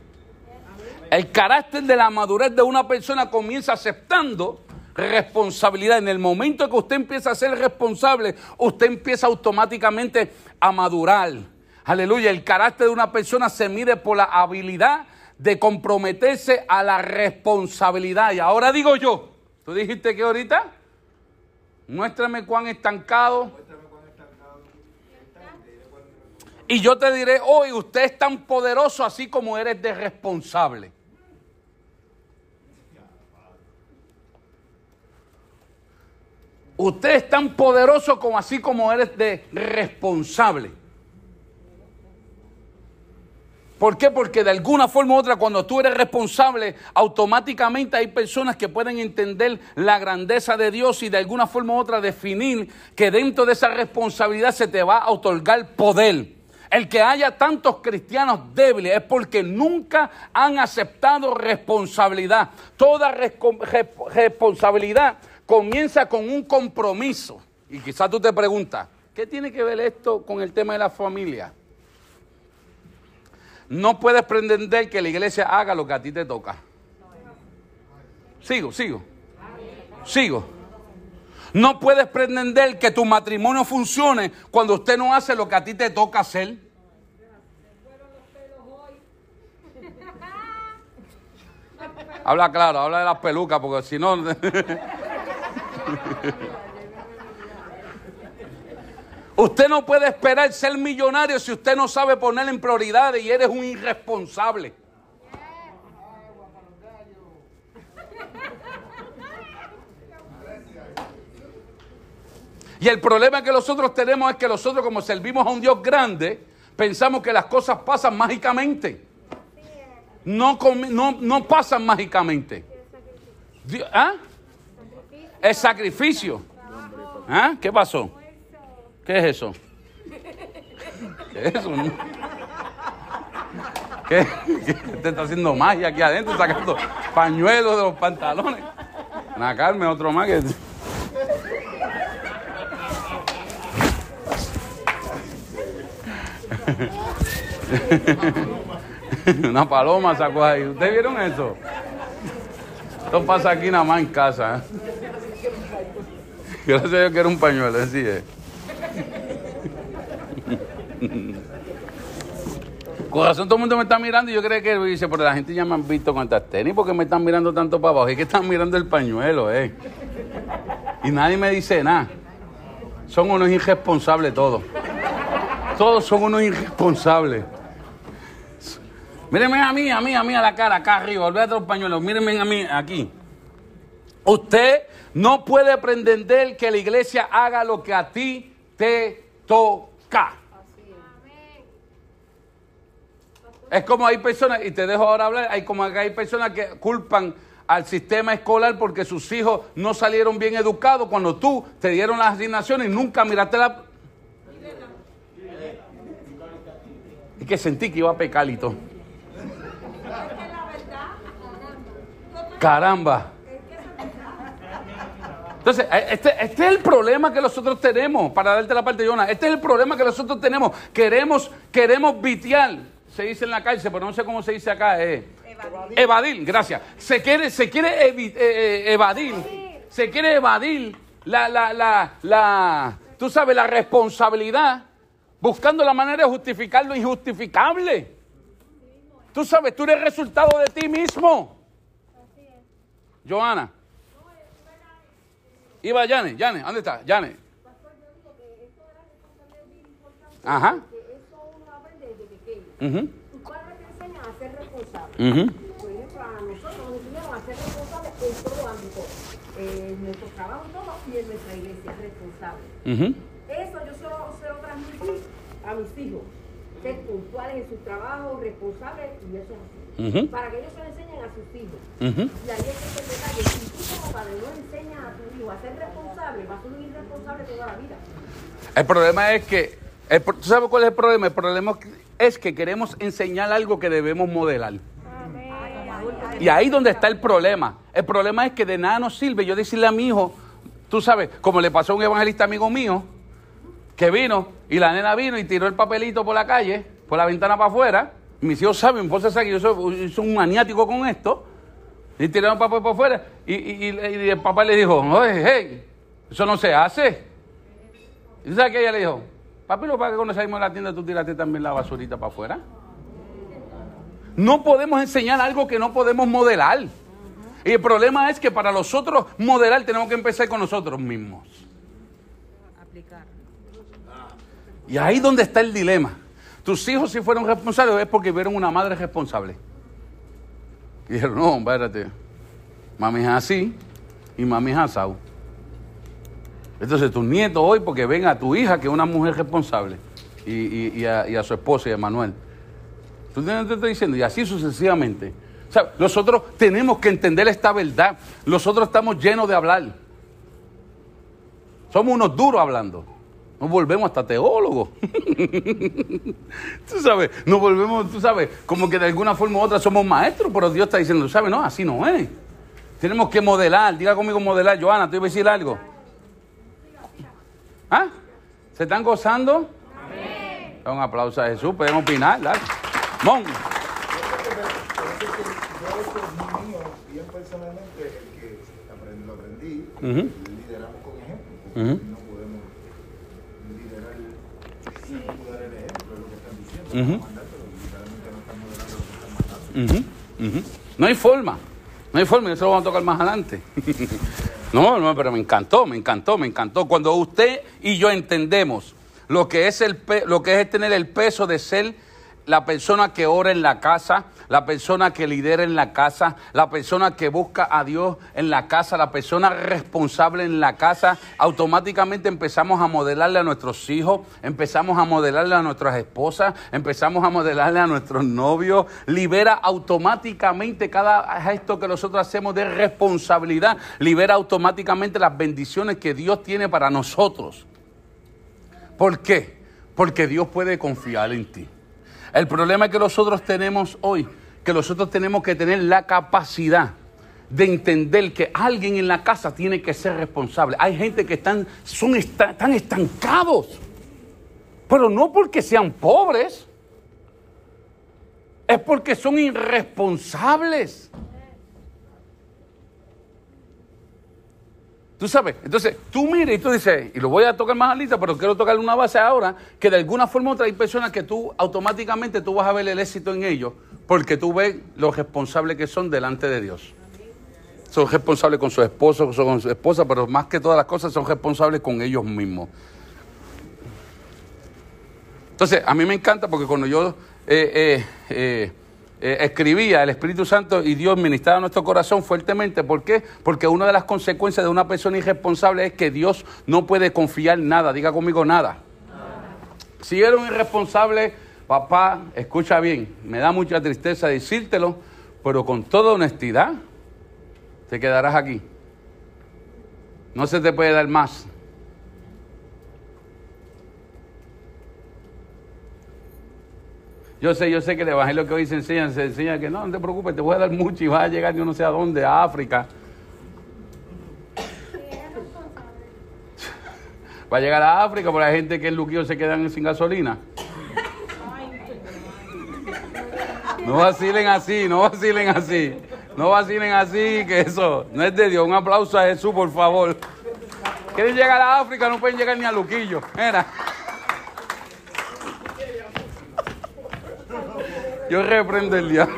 El carácter de la madurez de una persona comienza aceptando responsabilidad. En el momento que usted empieza a ser responsable, usted empieza automáticamente a madurar. Aleluya. El carácter de una persona se mide por la habilidad de comprometerse a la responsabilidad. Y ahora digo yo, tú dijiste que ahorita, muéstrame cuán estancado. Y yo te diré hoy, usted es tan poderoso así como eres de responsable. Usted es tan poderoso como así como eres de responsable. ¿Por qué? Porque de alguna forma u otra, cuando tú eres responsable, automáticamente hay personas que pueden entender la grandeza de Dios y de alguna forma u otra definir que dentro de esa responsabilidad se te va a otorgar poder. El que haya tantos cristianos débiles es porque nunca han aceptado responsabilidad. Toda responsabilidad comienza con un compromiso. Y quizás tú te preguntas, ¿qué tiene que ver esto con el tema de la familia? No puedes pretender que la iglesia haga lo que a ti te toca. Sigo, sigo. Sigo. No puedes pretender que tu matrimonio funcione cuando usted no hace lo que a ti te toca hacer. Habla claro, habla de las pelucas, porque si no... Usted no puede esperar ser millonario si usted no sabe poner en prioridades y eres un irresponsable. Y el problema que nosotros tenemos es que nosotros como servimos a un Dios grande, pensamos que las cosas pasan mágicamente. No, no, no pasan mágicamente. ¿ah? El sacrificio. ¿Ah? ¿Qué pasó? ¿Qué es eso? ¿Qué es eso? ¿Qué? Te está haciendo magia aquí adentro, sacando pañuelos de los pantalones. Ana Carmen, otro más que. Una paloma sacó ahí. ¿Ustedes vieron eso? Esto pasa aquí nada más en casa. ¿eh? Gracias a Dios que era un pañuelo, así es. Corazón, todo el mundo me está mirando y yo creo que dice, pero la gente ya me han visto con estas tenis, porque me están mirando tanto para abajo? Es que están mirando el pañuelo, eh. Y nadie me dice nada. Son unos irresponsables todos. Todos son unos irresponsables. Mírenme a mí, a mí, a mí a la cara, acá arriba, olvídate los pañuelos, mírenme a mí aquí. Usted no puede pretender que la iglesia haga lo que a ti te toca. Es como hay personas, y te dejo ahora hablar, hay como hay personas que culpan al sistema escolar porque sus hijos no salieron bien educados cuando tú te dieron las asignaciones y nunca miraste la... Y que sentí que iba a pecar y todo. Caramba. Entonces, eh, este, este es el problema que nosotros tenemos, para darte la parte de Jonah, este es el problema que nosotros tenemos. Queremos, queremos vitiar, se dice en la cárcel, pero no sé cómo se dice acá, eh. evadir, gracias. Se quiere, se quiere evi- eh, eh, evadir, se quiere evadir la, la, la, la, tú sabes, la responsabilidad, buscando la manera de justificar lo injustificable. Tú sabes, tú eres resultado de ti mismo. Joana. Iba Yane, Yane, ¿dónde está? Yane. Ajá. Ujú, Tus padres te enseñan a ser responsable. ujú, Por ejemplo, a nosotros nos enseñaron a ser responsables en todo ámbito. En nuestro trabajo y todo, y en nuestra iglesia, responsable. Eso yo se lo, se lo transmití a mis hijos. Ser puntuales en sus trabajos, responsables, y eso es así. Para que ellos se lo enseñen a sus hijos. Y ahí es que detalle. Si tú como padre no enseñas a tu hijo a ser responsable, va a ser un irresponsable toda la vida. El problema es que, el ¿tú sabes cuál es el problema? El problema es que queremos enseñar algo que debemos modelar. Y ahí donde está el problema. El problema es que de nada nos sirve yo decirle a mi hijo, tú sabes, como le pasó a un evangelista amigo mío, que vino y la nena vino y tiró el papelito por la calle, por la ventana para afuera. Mis hijos saben, sabe que yo soy, un maniático con esto. Y tiraron el papel por afuera. Y, y- y- el papá le dijo, oye, hey, eso no se hace. ¿Y sabes qué ella le dijo? Papi, lo para que cuando salimos de la tienda tú tiraste también la basurita para afuera. No podemos enseñar algo que no podemos modelar. Y el problema es que para nosotros modelar tenemos que empezar con nosotros mismos. Y ahí donde está el dilema. Tus hijos si fueron responsables es porque vieron una madre responsable. Y dijeron, no, espérate. Mami es así y mami es asado. Entonces tus nietos hoy, porque ven a tu hija que es una mujer responsable, y, y- a, su esposo y a Manuel. ¿Tú te estoy diciendo? Y así sucesivamente. O sea, nosotros tenemos que entender esta verdad. Nosotros estamos llenos de hablar. Somos unos duros hablando. Nos volvemos hasta teólogos. tú sabes, nos volvemos, tú sabes, como que de alguna forma u otra somos maestros, pero Dios está diciendo, ¿sabes? No, así no es. Tenemos que modelar. Diga conmigo modelar. Joana, te iba a decir algo. ¿Ah? ¿Se están gozando? Da Un aplauso a Jesús, pueden opinar, dale. Mon. Yo bien personalmente, el que lo aprendí, lideramos con ejemplo, no podemos liderar sin dar el ejemplo, es lo que están diciendo, no están lo que están mandando. No hay forma. No hay forma, eso lo vamos a tocar más adelante. no, no, pero me encantó, me encantó, me encantó. Cuando usted y yo entendemos lo que es el lo que es tener el peso de ser la persona que ora en la casa, la persona que lidera en la casa, la persona que busca a Dios en la casa, la persona responsable en la casa, automáticamente empezamos a modelarle a nuestros hijos, empezamos a modelarle a nuestras esposas, empezamos a modelarle a nuestros novios. Libera automáticamente cada gesto que nosotros hacemos de responsabilidad, libera automáticamente las bendiciones que Dios tiene para nosotros. ¿Por qué? Porque Dios puede confiar en ti. El problema que nosotros tenemos hoy, que nosotros tenemos que tener la capacidad de entender que alguien en la casa tiene que ser responsable. Hay gente que están, son están estancados, pero no porque sean pobres, es porque son irresponsables. Tú sabes, entonces tú miras y tú dices, y lo voy a tocar más alita, pero quiero tocar una base ahora, que de alguna forma u otra hay personas que tú automáticamente tú vas a ver el éxito en ellos, porque tú ves lo responsables que son delante de Dios. Son responsables con su esposo, con su esposa, pero más que todas las cosas son responsables con ellos mismos. Entonces, a mí me encanta porque cuando yo eh, eh, eh, eh, escribía el Espíritu Santo y Dios ministraba nuestro corazón fuertemente. ¿Por qué? Porque una de las consecuencias de una persona irresponsable es que Dios no puede confiar nada. Diga conmigo nada. Si eres un irresponsable, papá, escucha bien, me da mucha tristeza decírtelo, pero con toda honestidad, te quedarás aquí. No se te puede dar más. Yo sé, yo sé que el evangelio que hoy se enseña, se enseña que no, no te preocupes, te voy a dar mucho y vas a llegar yo no sé a dónde, a África. Va a llegar a África, por la gente que en Luquillo se quedan sin gasolina. No vacilen así, no vacilen así. No vacilen así, que eso no es de Dios. Un aplauso a Jesús, por favor. Quieren llegar a África, no pueden llegar ni a Luquillo. Mira. Yo reprendo el diablo.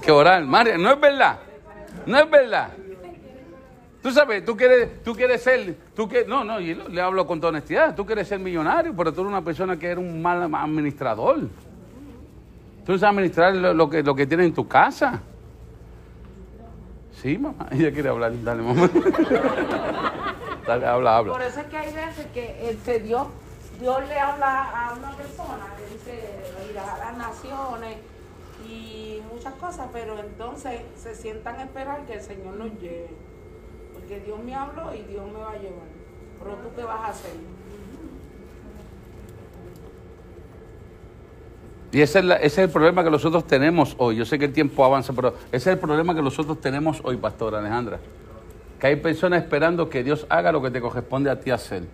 Que orar, María, no es verdad. No es verdad. Tú sabes, tú quieres, tú quieres ser, tú quieres, no, no, y le hablo con toda honestidad, tú quieres ser millonario, pero tú eres una persona que eres un mal administrador. Tú sabes administrar lo que, lo que tienes en tu casa. Sí, mamá, ella quiere hablar, dale, mamá. Habla, habla. Por eso es que hay veces que este, Dios, Dios le habla a una persona, le dice, irá a las naciones y muchas cosas, pero entonces se sientan a esperar que el Señor nos lleve. Porque Dios me habló y Dios me va a llevar. Pero tú qué vas a hacer. Y ese es, la- ese es el problema que nosotros tenemos hoy. Yo sé que el tiempo avanza, pero ese es el problema que nosotros tenemos hoy, Pastora Alejandra. Que hay personas esperando que Dios haga lo que te corresponde a ti hacer.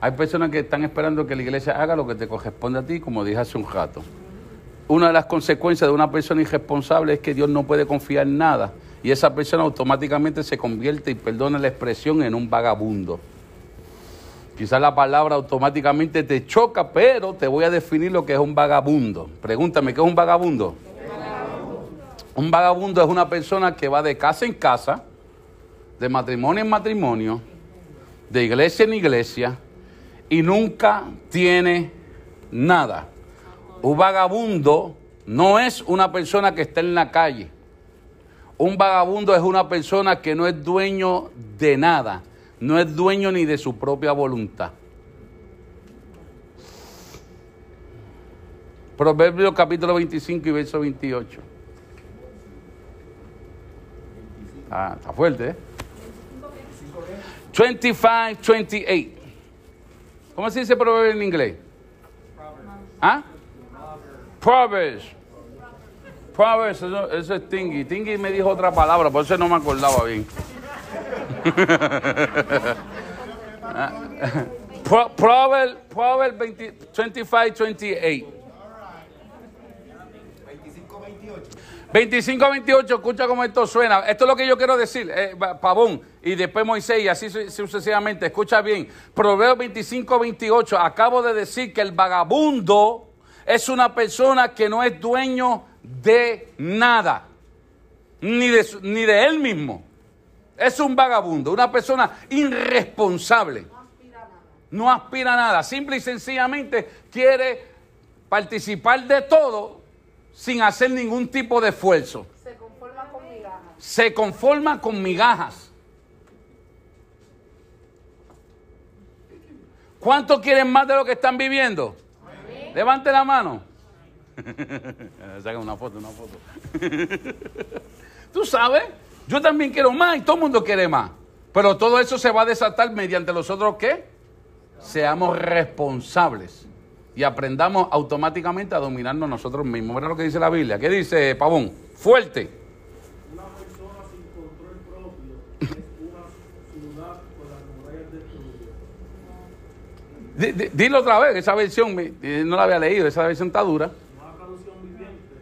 Hay personas que están esperando que la iglesia haga lo que te corresponde a ti, como dije hace un rato. Una de las consecuencias de una persona irresponsable es que Dios no puede confiar en nada. Y esa persona automáticamente se convierte, y perdona la expresión, en un vagabundo. Quizás la palabra automáticamente te choca, pero te voy a definir lo que es un vagabundo. Pregúntame, ¿qué es un vagabundo? Un vagabundo es una persona que va de casa en casa, de matrimonio en matrimonio, de iglesia en iglesia, y nunca tiene nada. Un vagabundo no es una persona que está en la calle. Un vagabundo es una persona que no es dueño de nada, no es dueño ni de su propia voluntad. Proverbios capítulo 25 y verso 28. Ah, está fuerte, ¿eh? 25, 28. ¿Cómo se dice proverbio en inglés? ¿Ah? Proverbs. Proverbs, eso, eso es Tingy. Tingy me dijo otra palabra, por eso no me acordaba bien. Ah, Pro- Proverbs Proverbs 20 25, 28. 25, 28, escucha cómo esto suena. Esto es lo que yo quiero decir, eh, pa- Pavón, y después Moisés, y así su- sucesivamente. Escucha bien. Proverbios 25, 28. Acabo de decir que el vagabundo es una persona que no es dueño de nada, ni de, ni de él mismo. es un vagabundo, una persona irresponsable. No aspira a nada. Simple y sencillamente quiere participar de todo sin hacer ningún tipo de esfuerzo. Se conforma con migajas. Se conforma con migajas. ¿Cuántos quieren más de lo que están viviendo? Levante la mano. Saca una foto, una foto. Tú sabes, yo también quiero más y todo el mundo quiere más. Pero todo eso se va a desatar mediante los otros qué? Seamos responsables y aprendamos automáticamente a dominarnos nosotros mismos. Mira lo que dice la Biblia. ¿Qué dice Pavón? Fuerte. Una persona sin control propio es una ciudad con las murallas destruidas. Di- di- Dilo otra vez, esa versión me- eh, no la había leído, esa versión está dura. Una traducción viviente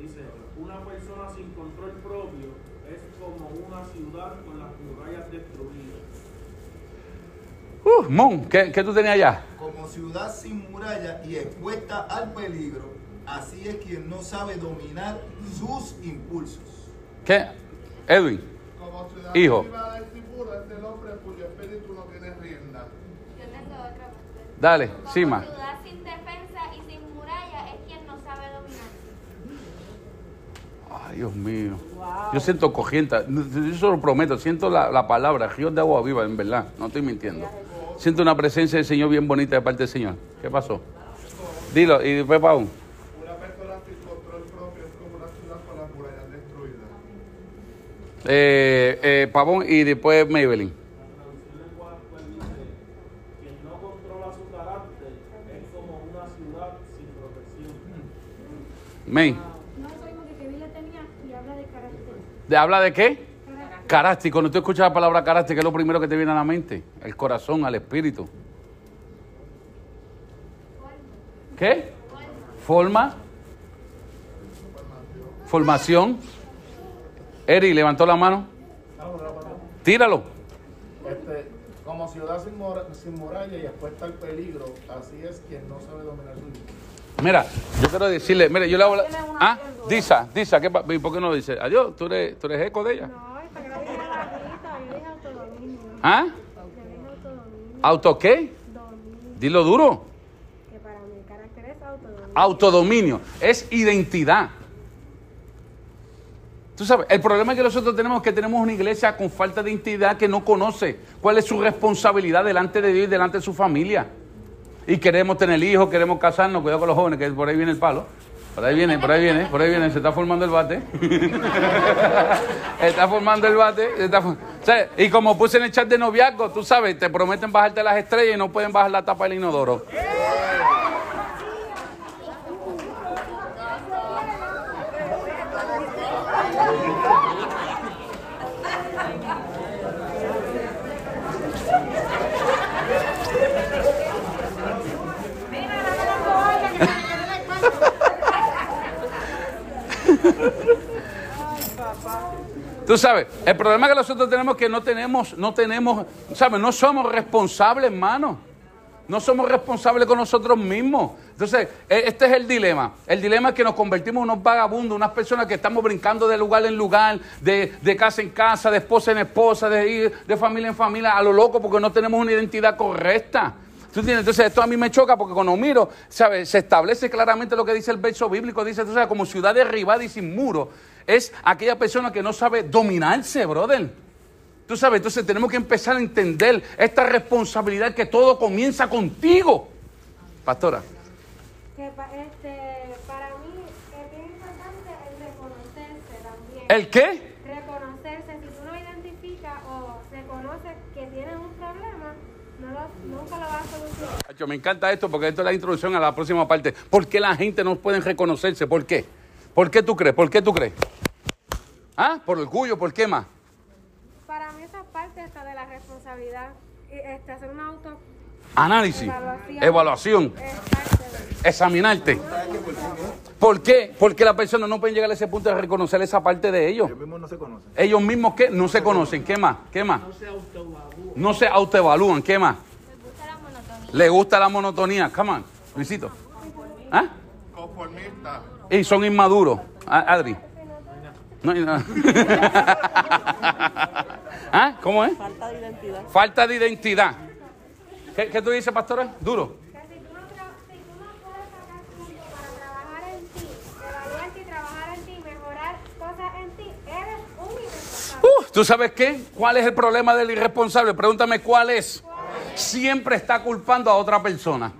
dice, una persona sin control propio es como una ciudad con las murallas destruidas. Uh, Mon, ¿qué, qué tú tenías allá? Como ciudad sin muralla y expuesta al peligro, así es quien no sabe dominar sus impulsos. ¿Qué? Edwin. Como ciudad Hijo. privada y segura es el hombre cuyo espíritu no tiene rienda. Yo tengo otra parte. Dale, Como Sima. ciudad sin defensa y sin muralla es quien no sabe dominarse. Ay, Dios mío. Yo siento cogienta. Yo se lo prometo, siento la, la palabra, ríos de agua viva, en verdad. No estoy mintiendo. Siento una presencia del Señor bien bonita de parte del Señor. ¿Qué pasó? Dilo, y después Pau. Una persona sin control propio es como una ciudad con las murallas destruidas. Eh, eh, Pavón y después Maybelline. La traducción lenguaje actual dice, quien no controla su carácter es como una ciudad sin protección. May. No es lo mismo que Biblia tenía y habla de carácter. ¿De habla de qué? Carácter. Cuando tú escuchas la palabra carácter, ¿qué es lo primero que te viene a la mente? El corazón, al espíritu. ¿Qué? Forma. Formación. Eri, levantó la mano. Tíralo. Este, como ciudad sin, muralla y expuesta al peligro, así es quien no sabe dominar su límite. Mira, yo quiero decirle, mira, yo le hago la... ¿Ah? Disa, Disa, ¿qué pa- ¿y por qué no lo dice? Adiós, ¿tú eres, tú eres eco de ella? No, esta que la yo dije autodominio. ¿Ah? ¿Auto qué? Dominio. Dilo duro. Que para el carácter es autodominio. Autodominio, es identidad. Tú sabes, el problema que nosotros tenemos es que tenemos una iglesia con falta de identidad que no conoce cuál es su responsabilidad delante de Dios y delante de su familia. Y queremos tener hijos, queremos casarnos, cuidado con los jóvenes, que por ahí viene el palo. Por ahí viene, por ahí viene, por ahí viene, se está formando el bate. está formando el bate. se y como puse en el chat de noviazgo, tú sabes, te prometen bajarte las estrellas y no pueden bajar la tapa del inodoro. Tú sabes, el problema que nosotros tenemos es que no tenemos, no tenemos, ¿sabes? No somos responsables, hermano. No somos responsables con nosotros mismos. Entonces, e- este es el dilema. El dilema es que nos convertimos en unos vagabundos, unas personas que estamos brincando de lugar en lugar, de, de casa en casa, de esposa en esposa, de de familia en familia, a lo loco, porque no tenemos una identidad correcta. Entonces, esto a mí me choca porque cuando miro, ¿sabes? Se establece claramente lo que dice el verso bíblico. Dice, tú sabes, como ciudad derribada y sin muro, es aquella persona que no sabe dominarse, brother. Tú sabes, entonces tenemos que empezar a entender esta responsabilidad que todo comienza contigo. Pastora. Que pa- este, para mí es bien importante el reconocerse también. ¿El qué? Reconocerse. Si tú no identificas o reconoces que tienes un problema, no lo- nunca lo vas a solucionar. Chacho, Me encanta esto porque esto es la introducción a la próxima parte. ¿Por qué la gente no puede reconocerse? ¿Por qué? ¿Por qué tú crees? ¿Por qué tú crees? ¿Ah? ¿Por orgullo? ¿Por qué más? Para mí esa parte está de la responsabilidad. y, Este, hacer una auto Análisis, Evaluación. evaluación, examinarte. ¿Por qué? Porque las personas no pueden llegar a ese punto de reconocer esa parte de ellos. Ellos mismos no se conocen. Ellos mismos que no se conocen. ¿Qué más? ¿Qué más? No se autoevalúa. No se autoevalúan. ¿Qué más? Le gusta la monotonía. Come on, Luisito. ¿Ah? Conformista. Y son inmaduros. Adri. No hay nada. ¿Ah? ¿Cómo es? Falta de identidad. Falta de identidad. ¿Qué, qué tú dices, pastora? Duro. Que si tú no, tra- si tú no puedes sacar tiempo para trabajar en ti, evaluarte y trabajar en ti, mejorar cosas en ti, eres un irresponsable. Uh, ¿Tú sabes qué? ¿Cuál es el problema del irresponsable? Pregúntame cuál es. Siempre está culpando a otra persona.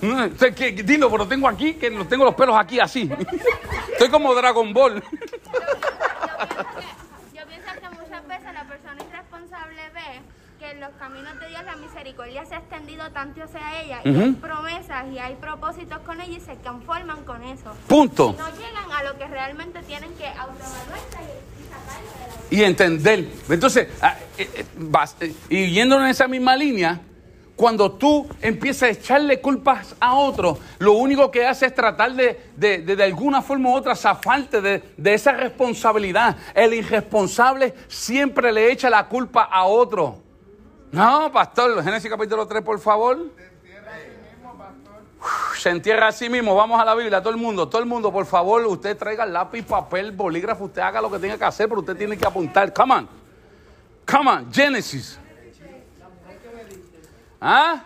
Mm, que- Dilo, pero tengo aquí, que tengo los pelos aquí así. Estoy como Dragon Ball. Yo pienso que muchas veces la persona irresponsable ve que en los caminos de Dios la misericordia se ha extendido tanto hacia ella y hay promesas y hay propósitos con ella y se conforman con eso. Punto. Y no llegan a lo que realmente tienen que autoevaluarse y, y sacarlo de la y entender. Entonces, ah, eh, eh, eh, y yéndonos en esa misma línea, cuando tú empiezas a echarle culpas a otro, lo único que hace es tratar de, de, de, de alguna forma u otra zafarte de, de esa responsabilidad. El irresponsable siempre le echa la culpa a otro. No, pastor, Génesis capítulo 3, por favor. Se entierra a sí mismo. Vamos a la Biblia, todo el mundo, todo el mundo, por favor, usted traiga lápiz, papel, bolígrafo, usted haga lo que tenga que hacer, pero usted tiene que apuntar. Come on. Come on, Génesis. ¿Ah?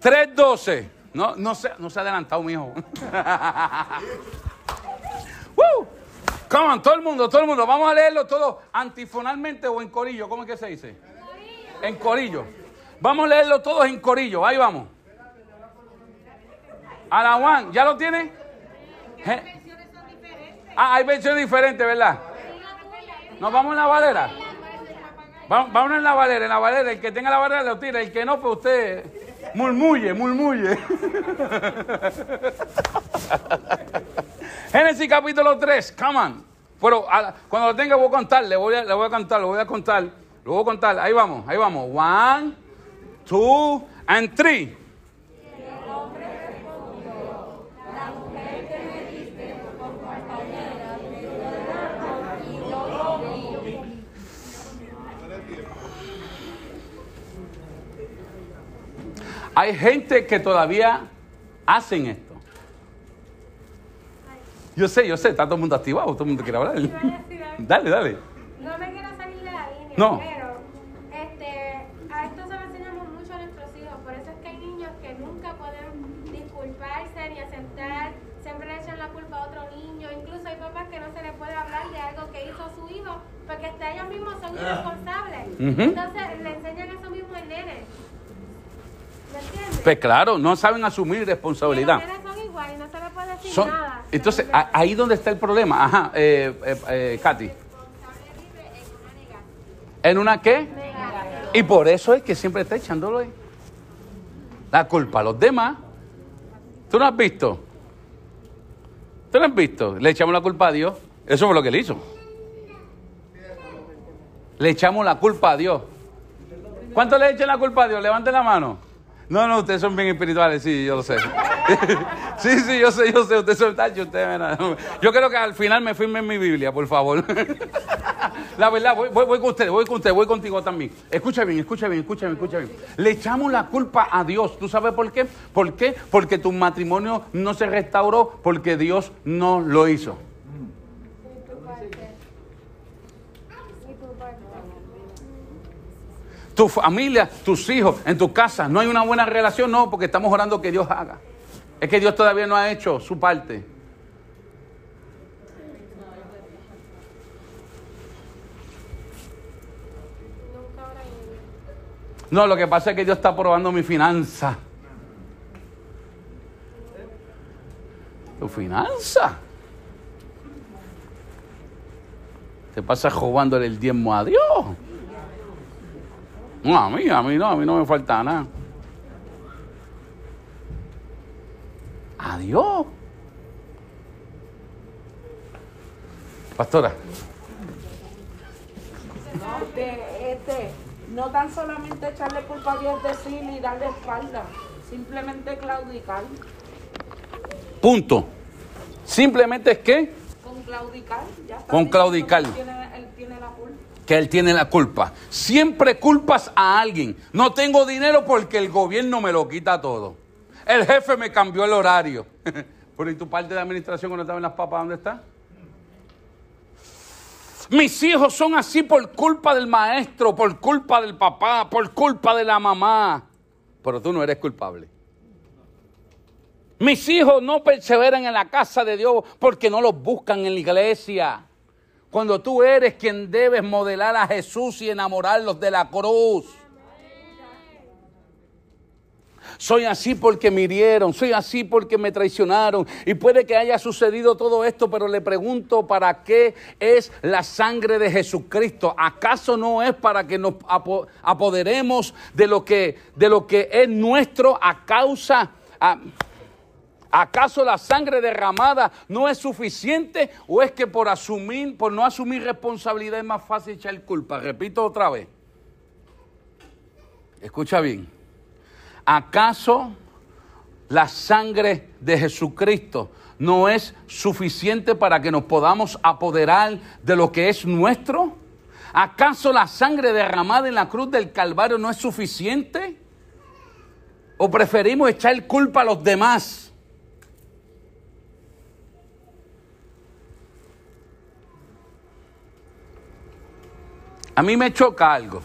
3.12. No, no se, no se ha adelantado, mi hijo. Woo. Come on, todo el mundo, todo el mundo. Vamos a leerlo todo antifonalmente o en corillo. ¿Cómo es que se dice? En corillo. Vamos a leerlo todos en corillo. Ahí vamos. A la Juan, ¿ya lo tiene? Je- Ah, hay versiones diferentes, ¿verdad? Nos vamos en la valera. Va- Vamos en la valera, en la valera. El que tenga la valera lo tira. El que no, pues usted murmulle, murmulle. Génesis capítulo 3, come on. Pero cuando lo tenga voy a contar, le voy a, le voy a contar, lo voy a contar, lo voy a contar. Ahí vamos, ahí vamos. One, two, and three. Hay gente que todavía hacen esto. Yo sé, yo sé, está todo el mundo activado, todo el mundo quiere hablar. Dale, dale. No me quiero salir de la línea, No. pero este, a esto se lo enseñamos mucho a nuestros hijos. Por eso es que hay niños que nunca pueden disculparse ni aceptar, siempre le echan la culpa a otro niño. Incluso hay papás que no se les puede hablar de algo que hizo su hijo porque hasta ellos mismos son irresponsables. Ujú. Entonces le enseñan eso mismo al nene. ¿Me entiendes? Pues claro, no saben asumir responsabilidad. los nenes son iguales y no se les puede decir Son- nada. entonces, a- ahí donde está el problema. Ajá, eh, eh, eh, Katy. ¿En una qué? Y por eso es que siempre está echándolo ahí. La culpa a los demás. ¿Tú no has visto? ¿Tú no has visto? Le echamos la culpa a Dios. Eso fue lo que él hizo. Le echamos la culpa a Dios. ¿Cuánto le echan la culpa a Dios? Levanten la mano. No, no, ustedes son bien espirituales, sí, yo lo sé. sí, sí, yo sé, yo sé, ustedes son tachos, ustedes. Yo creo que al final me firmen mi Biblia, por favor. La verdad, voy, voy con ustedes, voy con ustedes, voy contigo también. Escucha bien, escucha bien, escucha bien, escucha bien. Le echamos la culpa a Dios. ¿Tú sabes por qué? ¿Por qué? Porque tu matrimonio no se restauró porque Dios no lo hizo. Tu familia, tus hijos, en tu casa, no hay una buena relación, no, porque estamos orando que Dios haga. Es que Dios todavía no ha hecho su parte. No, lo que pasa es que Dios está probando mi finanza. Tu finanza. Te pasa robándole el diezmo a Dios. No, a mí, a mí no, a mí no me falta nada. Adiós. Pastora. No, este, este, no tan solamente echarle culpa a Dios, decir y darle espalda, simplemente claudicar. Punto. Simplemente es que, Con claudicar, ya está. Con claudicar. que Él tiene, él tiene la culpa. Que él tiene la culpa. Siempre culpas a alguien. No tengo dinero porque el gobierno me lo quita todo. El jefe me cambió el horario. Pero ¿y tu parte de administración cuando estaba en las papas, dónde está? Mis hijos son así por culpa del maestro, por culpa del papá, por culpa de la mamá. Pero tú no eres culpable. Mis hijos no perseveran en la casa de Dios porque no los buscan en la iglesia. Cuando tú eres quien debes modelar a Jesús y enamorarlos de la cruz. Soy así porque me hirieron, soy así porque me traicionaron. Y puede que haya sucedido todo esto, pero le pregunto, ¿para qué es la sangre de Jesucristo? ¿Acaso no es para que nos apo- apoderemos de lo que, de lo que es nuestro a causa... ¿Acaso la sangre derramada no es suficiente o es que por asumir, por no asumir responsabilidad es más fácil echar culpa? Repito otra vez. Escucha bien. ¿Acaso la sangre de Jesucristo no es suficiente para que nos podamos apoderar de lo que es nuestro? ¿Acaso la sangre derramada en la cruz del Calvario no es suficiente? ¿O preferimos echar culpa a los demás? A mí me choca algo.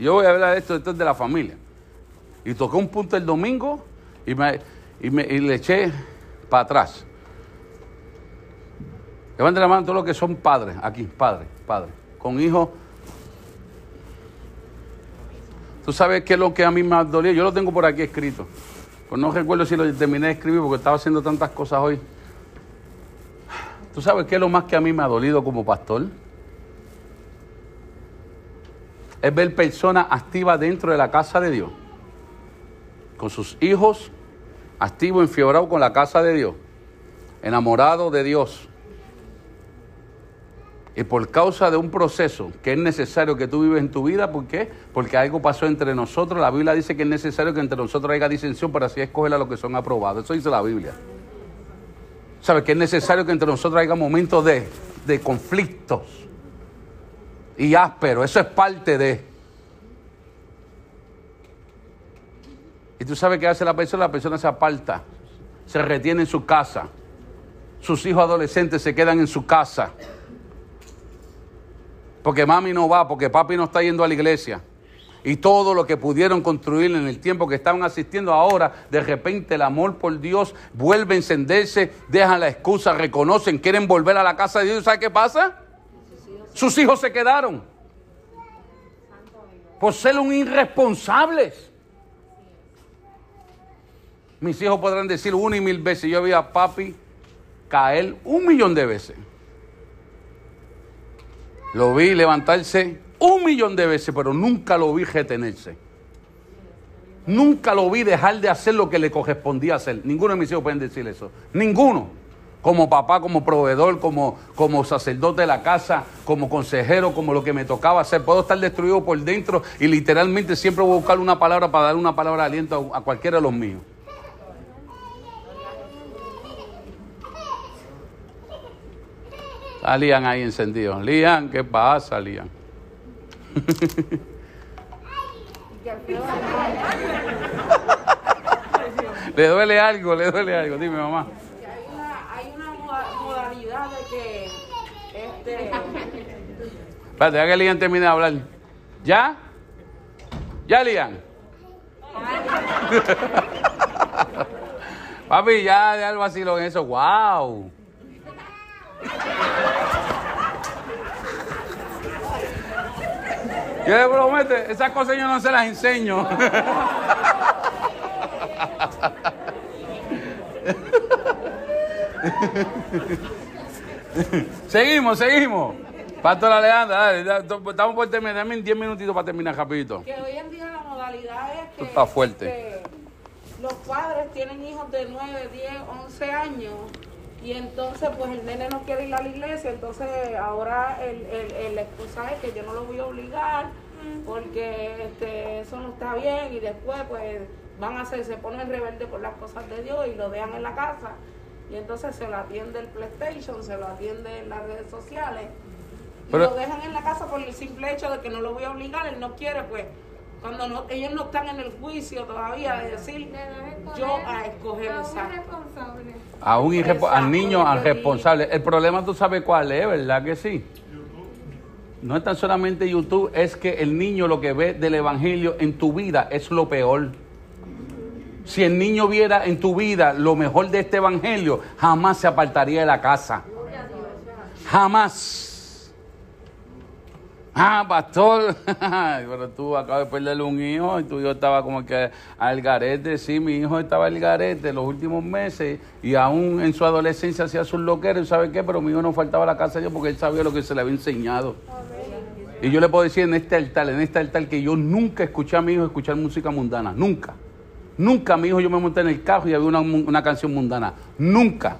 Yo voy a hablar de esto, es de la familia. Y toqué un punto el domingo y, me, y, me- y le eché para atrás. Levanten la mano todos los que son padres, aquí, padres, padres, con hijos. Tú sabes qué es lo que a mí me ha dolido. Yo lo tengo por aquí escrito. Pues no recuerdo si lo terminé de escribir porque estaba haciendo tantas cosas hoy. ¿Tú sabes qué es lo más que a mí me ha dolido como pastor? Es ver personas activas dentro de la casa de Dios. Con sus hijos activos, enfiebrados con la casa de Dios. Enamorados de Dios. Y por causa de un proceso que es necesario que tú vives en tu vida, ¿por qué? Porque algo pasó entre nosotros. La Biblia dice que es necesario que entre nosotros haya disensión para así escoger a los que son aprobados. Eso dice la Biblia. ¿Sabes? Que es necesario que entre nosotros haya momentos de, de conflictos y áspero. Eso es parte de. Y tú sabes qué hace la persona, la persona se aparta, se retiene en su casa. Sus hijos adolescentes se quedan en su casa. Porque mami no va, porque papi no está yendo a la iglesia. Y todo lo que pudieron construir en el tiempo que estaban asistiendo ahora, de repente el amor por Dios vuelve a encenderse, dejan la excusa, reconocen, quieren volver a la casa de Dios. ¿Sabe qué pasa? Sus hijos se quedaron. Por ser un irresponsables. Mis hijos podrán decir una y mil veces, yo vi a papi caer un millón de veces. Lo vi levantarse un millón de veces, pero nunca lo vi retenerse. Nunca lo vi dejar de hacer lo que le correspondía hacer. Ninguno de mis hijos pueden decir eso. Ninguno. Como papá, como proveedor, como, como sacerdote de la casa, como consejero, como lo que me tocaba hacer. Puedo estar destruido por dentro y literalmente siempre voy a buscar una palabra para dar una palabra de aliento a, cualquiera de los míos. Está Lian ahí encendido. Lian, ¿qué pasa, Lian? le duele algo, le duele algo. Dime, mamá. Que hay una, hay una de que este, Espérate, ya que Lian termine de hablar. ¿Ya? ¿Ya, Lian? Papi, ya de algo así lo en eso. ¡Wow! Yo le prometo, esas cosas yo no se las enseño. seguimos, seguimos. Pastor Alejandra, dale, da- estamos por terminar. Dame 10 minutitos para terminar rapidito. que hoy en día la modalidad es que Esto está fuerte. este, los padres tienen hijos de 9, 10, 11 años y entonces pues el nene no quiere ir a la iglesia, entonces ahora el, el, el excusa es que yo no lo voy a obligar porque este, eso no está bien y después pues van a hacer, se ponen rebeldes por las cosas de Dios y lo dejan en la casa y entonces se lo atiende el PlayStation, se lo atiende en las redes sociales y Pero- lo dejan en la casa por el simple hecho de que no lo voy a obligar, él no quiere pues cuando no, ellos no están en el juicio todavía de decir yo a escoger esa A un al Exacto, niño, al yo digo. responsable. El problema tú sabes cuál es, ¿verdad que sí? No es tan solamente YouTube, es que el niño lo que ve del Evangelio en tu vida es lo peor. Si el niño viera en tu vida lo mejor de este Evangelio, jamás se apartaría de la casa. Jamás. Ah, pastor, pero tú acabas de perderle un hijo y tu hijo estaba como que al garete. Sí, mi hijo estaba al garete los últimos meses y aún en su adolescencia hacía sus loqueros. ¿Y sabe qué? Pero mi hijo no faltaba a la casa Dios porque él sabía lo que se le había enseñado. Y yo le puedo decir en este altar, en este altar, que yo nunca escuché a mi hijo escuchar música mundana. Nunca. Nunca, mi hijo, yo me monté en el carro y había una, una canción mundana. Nunca.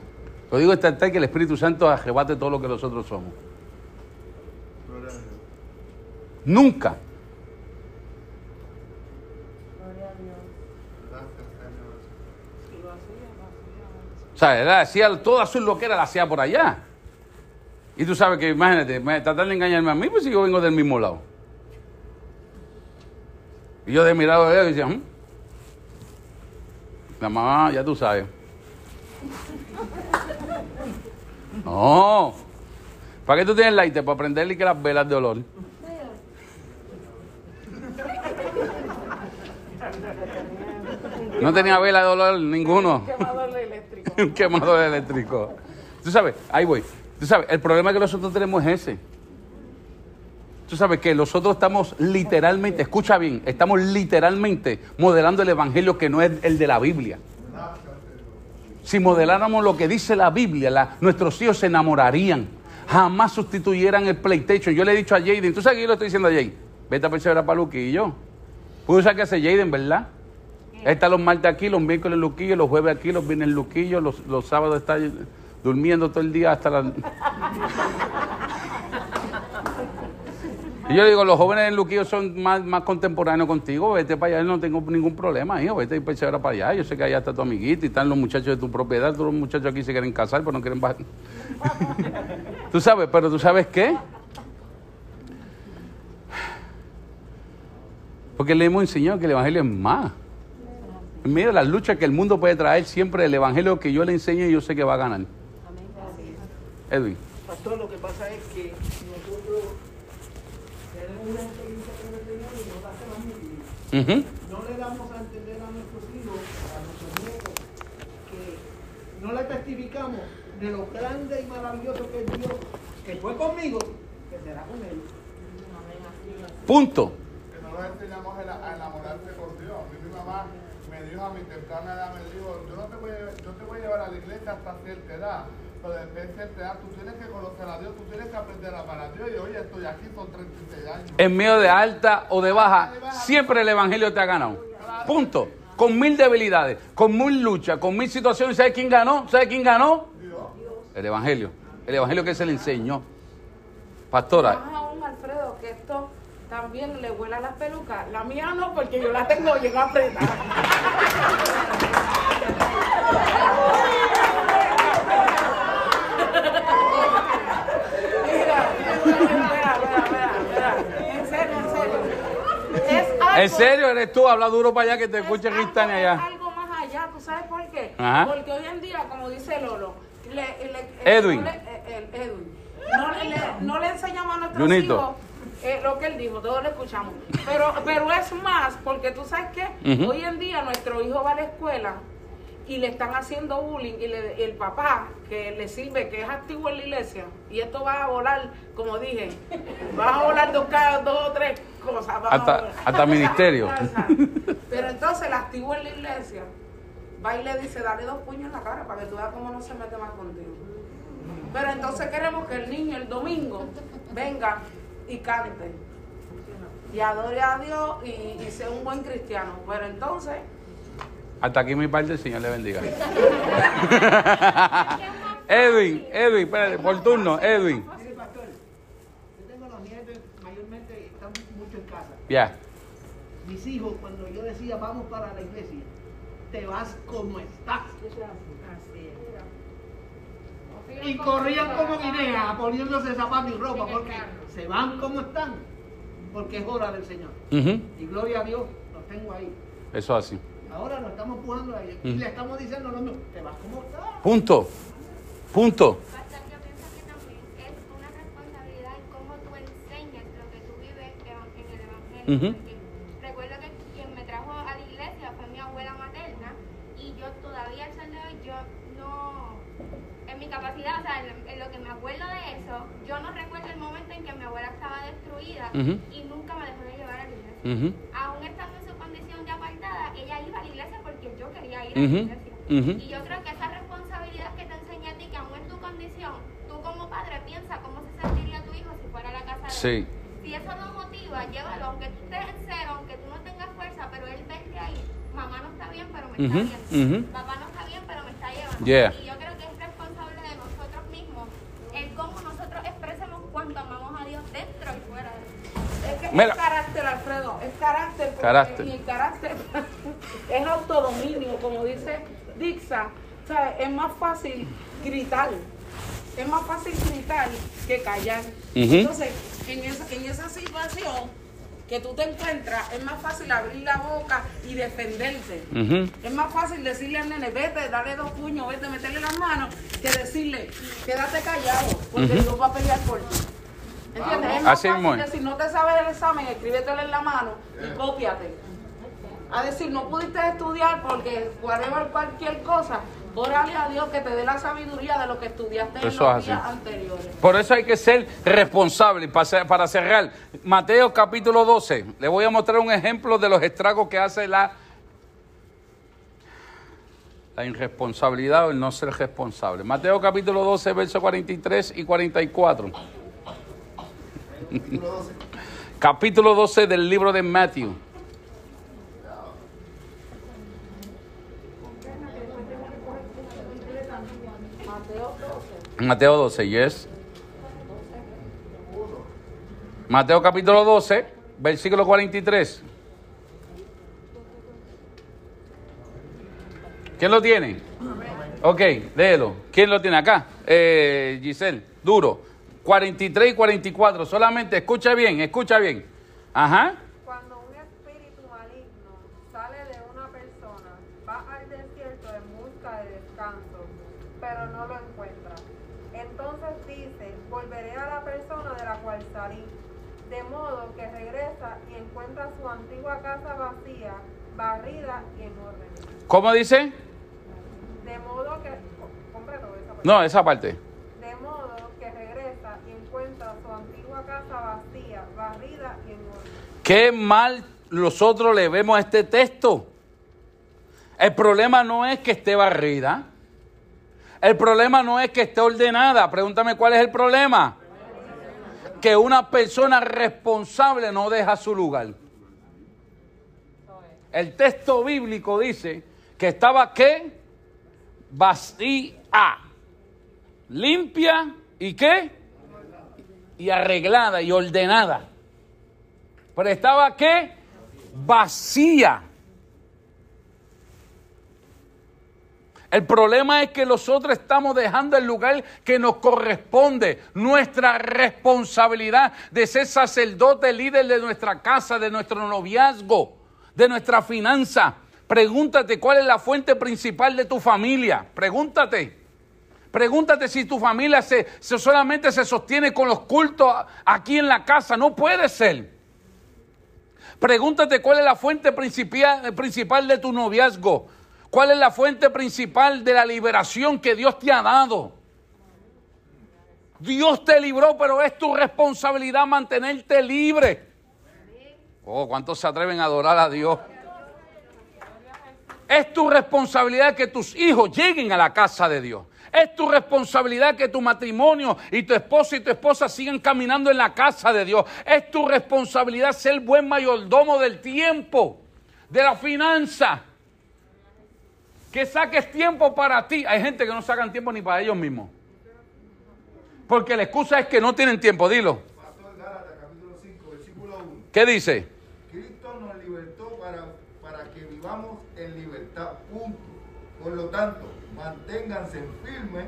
Lo digo altar que el Espíritu Santo arrebate todo lo que nosotros somos. Nunca. O sea, él hacía toda su loquera, la hacía por allá. Y tú sabes que, imagínate, me de engañarme a mí, pues si yo vengo del mismo lado. Y yo de mirado de él y decía, "Mm". La mamá, ya tú sabes. No. ¿Para qué tú tienes lighter? Para prenderle que las velas de olor. No tenía vela de olor ninguno. Quemador eléctrico. Un quemador eléctrico. Tú sabes, ahí voy. Tú sabes, el problema que nosotros tenemos es ese. Tú sabes que nosotros estamos literalmente, escucha bien, estamos literalmente modelando el evangelio que no es el de la Biblia. Si modeláramos lo que dice la Biblia, la- nuestros hijos se enamorarían. Jamás sustituyeran el PlayStation. Yo le he dicho a Jaden, tú sabes que yo le estoy diciendo a Jaden, vete a perseverar para Luquillo. Pudo saber que hace Jaden, ¿verdad? Está los martes aquí, los miércoles Luquillo, los jueves aquí, los viernes Luquillo, los, los sábados está durmiendo todo el día hasta la... Y yo le digo, los jóvenes en Luquillo son más, más contemporáneos contigo, vete para allá, no tengo ningún problema, hijo, vete y persevera para allá. Yo sé que allá está tu amiguito y están los muchachos de tu propiedad, todos los muchachos aquí se quieren casar, pero no quieren bajar. tú sabes, pero tú sabes qué? Porque le hemos enseñado que el Evangelio es más. En medio de las luchas que el mundo puede traer, siempre el Evangelio que yo le enseñe, yo sé que va a ganar. Edwin. Pastor, lo que pasa es que una experiencia con el Señor y nos hace más vivir. Ujú. No le damos a entender a nuestros hijos, a nuestros nietos, que no le testificamos de lo grande y maravilloso que es Dios, que fue conmigo, que será con ellos. Punto. Que no nos enseñamos a enamorarse con Dios. A mí mi mamá me dijo a mi temprana edad, me dijo, yo no te voy a, yo te voy a llevar a la iglesia hasta cierta edad. Pero después de cierta edad tú tienes que conocer a Dios, tú tienes que aprender a amar a Dios. Y hoy estoy aquí, son 36 años. En medio de alta o de baja, siempre el Evangelio te ha ganado. Punto. Con mil debilidades, con mil luchas, con mil situaciones. ¿Sabes quién ganó? ¿Sabes quién ganó? El Evangelio. El Evangelio que se le enseñó. Pastora, Más aún, Alfredo, que esto también le vuela las pelucas. La mía no, porque yo la tengo bien apretada. Mira, mira, mira, mira, mira, mira. En serio, en serio. Es algo, ¿en serio eres tú? Habla duro para allá que te escuche algo- Cristani es allá. algo más allá, ¿tú sabes por qué? Ajá. Porque hoy en día, como dice Lolo, le, le- Edwin. no le- eh, el Edwin. No le, no le enseñamos a nuestros Junito. hijos eh, lo que él dijo, todos lo escuchamos. Pero, pero es más, porque tú sabes que hoy en día nuestro hijo va a la escuela y le están haciendo bullying y le- el papá que le sirve, que es activo en la iglesia, y esto va a volar, como dije, va a volar dos, dos o tres cosas. Hasta- hasta ministerio. Pero entonces el activo en la iglesia va y le dice, dale dos puños en la cara para que tú veas cómo no se mete más contigo. Pero entonces queremos que el niño el domingo venga y cante y adore a Dios y, y sea un buen cristiano. Pero entonces, Hasta aquí mi parte, el Señor le bendiga. Edwin, Edwin, espérate, por turno, Edwin. Mire, pastor, yo tengo los nietos, mayormente están mucho en casa. Ya. Mis hijos, cuando yo decía vamos para la iglesia, te vas como estás. Y corrían como guinea, poniéndose zapatos y ropa, porque se van como están, porque es hora del Señor. Y gloria a Dios, los tengo ahí. Eso así. Ahora lo estamos empujando a ellos y le estamos diciendo lo mismo, te vas como estás. Punto. Punto. Pastor, yo pienso que también es una responsabilidad en cómo tú enseñas porque recuerdo que quien me trajo a la iglesia fue mi abuela materna y yo todavía al sol de hoy yo no, en mi capacidad, o sea, en, en lo que me acuerdo de eso, yo no recuerdo el momento en que mi abuela estaba destruida Ujú. y nunca me dejó de llevar a la iglesia. Ujú. Aún estando en su condición de apartada, ella iba a la iglesia porque Ujú. Y yo creo que esa responsabilidad que te enseña a ti, que aún en tu condición, tú como padre piensa cómo se sentiría tu hijo si fuera a la casa de Sí. él. Si eso no motiva, llévalo, aunque tú estés en cero, aunque tú no tengas fuerza, pero él verte ahí, mamá no está bien, pero me está viendo. ujú. Papá no está bien, pero me está llevando. Yeah. Y yo creo que es responsable de nosotros mismos el cómo nosotros expresemos cuánto amamos a Dios dentro y fuera de él. Es que Mira. es carácter, Alfredo, es carácter. Carácter. Y el carácter es autodominio, como dice Dixa. O sea, es más fácil gritar. Es más fácil gritar que callar. Entonces, en esa, en esa situación que tú te encuentras, es más fácil abrir la boca y defenderte. Ujú. Es más fácil decirle al nene, vete, dale dos puños, vete, meterle las manos, que decirle, quédate callado, porque Ujú. Dios va a pelear por ti. ¿Entiendes? Es más Así fácil es. decir, no te sabes el examen, escríbetelo en la mano y cópiate. A decir, no pudiste estudiar porque whatever, cualquier cosa, órale a Dios que te dé la sabiduría de lo que estudiaste en los días anteriores. Por eso hay que ser responsable. Para cer- Para cerrar, Mateo capítulo 12. Le voy a mostrar un ejemplo de los estragos que hace la, la irresponsabilidad o el no ser responsable. Mateo capítulo 12, versos 43 y 44. capítulo 12 del libro de. Mateo Mateo 12, yes. Mateo capítulo 12, versículo 43. ¿Quién lo tiene? Ok, léelo. ¿Quién lo tiene acá? Eh, Giselle, duro. 43 y 44. Solamente escucha bien, escucha bien. Ajá. Cuando un espíritu maligno sale de una persona, va al desierto en busca de descanso, pero no lo encuentra. Entonces dice, volveré a la persona de la cual salí. De modo que regresa y encuentra su antigua casa vacía, barrida y en orden. ¿Cómo dice? De modo que... completo esa parte. No, esa parte. De modo que regresa y encuentra su antigua casa vacía, barrida y en orden. Qué mal nosotros le vemos a este texto. El problema no es que esté barrida. El problema no es que esté ordenada. Pregúntame cuál es el problema. Que una persona responsable no deja su lugar. El texto bíblico dice que estaba qué? Vacía. Limpia y qué? Y arreglada y ordenada. Pero estaba qué? Vacía. El problema es que nosotros estamos dejando el lugar que nos corresponde, nuestra responsabilidad de ser sacerdote, líder de nuestra casa, de nuestro noviazgo, de nuestra finanza. Pregúntate cuál es la fuente principal de tu familia. Pregúntate. Pregúntate si tu familia se, solamente se sostiene con los cultos aquí en la casa. No puede ser. Pregúntate cuál es la fuente principal, principal de tu noviazgo. ¿Cuál es la fuente principal de la liberación que Dios te ha dado? Dios te libró, pero es tu responsabilidad mantenerte libre. Oh, ¿cuántos se atreven a adorar a Dios? Es tu responsabilidad que tus hijos lleguen a la casa de Dios. Es tu responsabilidad que tu matrimonio y tu esposo y tu esposa sigan caminando en la casa de Dios. Es tu responsabilidad ser buen mayordomo del tiempo, de la finanza. Que saques tiempo para ti. Hay gente que no sacan tiempo ni para ellos mismos. Porque la excusa es que no tienen tiempo. Dilo. Pastor Gálatas, capítulo 5, versículo 1. ¿Qué dice? Cristo nos libertó para, para que vivamos en libertad. Punto. Por lo tanto, manténganse firmes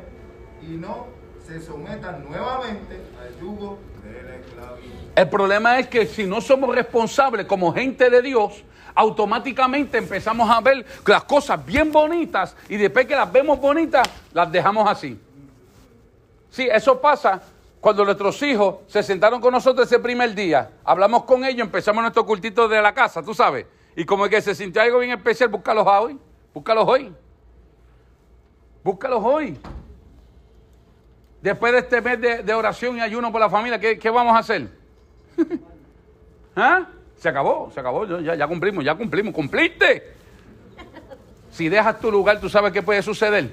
y no se sometan nuevamente al yugo de la esclavitud. El problema es que si no somos responsables como gente de Dios, automáticamente empezamos a ver las cosas bien bonitas y después que las vemos bonitas, las dejamos así. Sí, eso pasa Cuando nuestros hijos se sentaron con nosotros ese primer día, hablamos con ellos, empezamos nuestro cultito de la casa, tú sabes. Y como que se sintió algo bien especial, búscalos hoy. Búscalos hoy. Búscalos hoy. Después de este mes de, de oración y ayuno por la familia, ¿qué, qué vamos a hacer? ¿Ah? Se acabó, se acabó, ya, ya cumplimos, ya cumplimos, cumpliste. Si dejas tu lugar, ¿tú sabes qué puede suceder?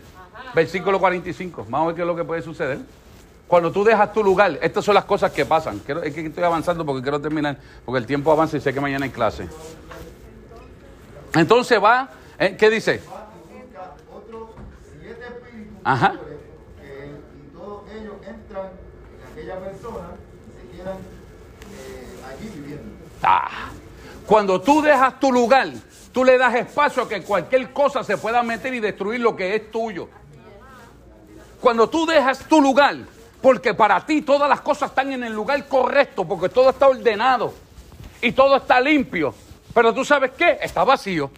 Versículo 45, vamos a ver qué es lo que puede suceder. Cuando tú dejas tu lugar, estas son las cosas que pasan. Quiero- es que estoy avanzando porque quiero terminar, porque el tiempo avanza y sé que mañana hay clase. Entonces va, ¿eh? ¿qué dice? Ajá. y todos ellos entran en aquella persona y se quedan eh, allí viviendo. Ah. Cuando tú dejas tu lugar, tú le das espacio a que cualquier cosa se pueda meter y destruir lo que es tuyo. Cuando tú dejas tu lugar, porque para ti todas las cosas están en el lugar correcto, porque todo está ordenado y todo está limpio, pero tú sabes qué, está vacío.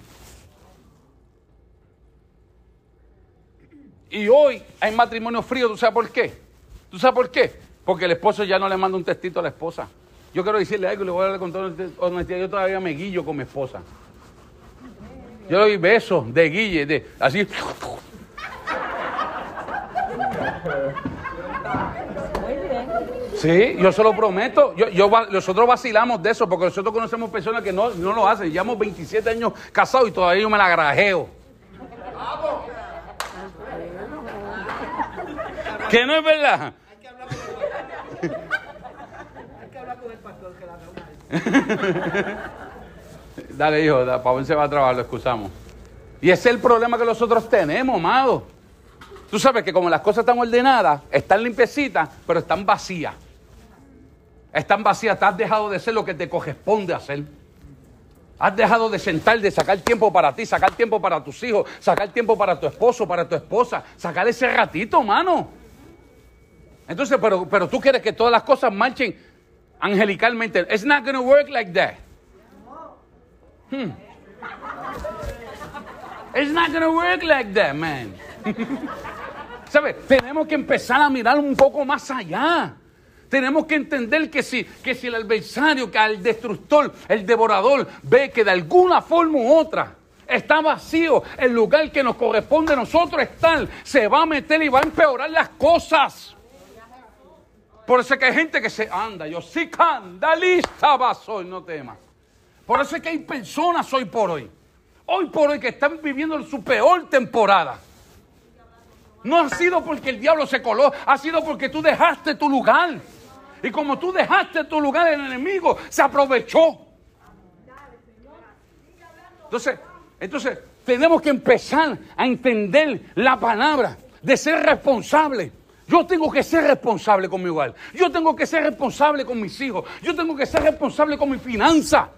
Y hoy hay matrimonio frío, ¿tú sabes por qué? ¿Tú sabes por qué? Porque el esposo ya no le manda un textito a la esposa. Yo quiero decirle algo y le voy a hablar con toda honestidad. Yo todavía me guillo con mi esposa. Yo le doy besos de guille, de así. Sí, yo se lo prometo. Yo, yo nosotros vacilamos de eso porque nosotros conocemos personas que no, no lo hacen. Llevamos 27 años casados y todavía yo me la grajeo. ¿Que no es verdad? Hay que hablar con el pastor que la. Dale, hijo, Pablo se va a trabajar, lo excusamos. Y ese es el problema que nosotros tenemos, amado. Tú sabes que como las cosas están ordenadas, están limpiecitas, pero están vacías. Están vacías, te has dejado de ser lo que te corresponde hacer. Has dejado de sentar, de sacar tiempo para ti, sacar tiempo para tus hijos, sacar tiempo para tu esposo, para tu esposa, sacar ese ratito, mano. Entonces, pero, pero tú quieres que todas las cosas marchen angelicalmente. It's not going to work like that. Hmm. It's not going to work like that, man. ¿Sabes? Tenemos que empezar a mirar un poco más allá. Tenemos que entender que si, que si el adversario, que el destructor, el devorador, ve que de alguna forma u otra está vacío, el lugar que nos corresponde a nosotros estar, se va a meter y va a empeorar las cosas. Por eso es que hay gente que se anda, yo sí canda, lista vas hoy, no temas. Por eso es que hay personas hoy por hoy, hoy por hoy que están viviendo su peor temporada. No ha sido porque el diablo se coló, ha sido porque tú dejaste tu lugar. Y como tú dejaste tu lugar, el enemigo se aprovechó. Entonces, entonces tenemos que empezar a entender la palabra de ser responsable. Yo tengo que ser responsable con mi hogar. Yo tengo que ser responsable con mis hijos. Yo tengo que ser responsable con mi finanza.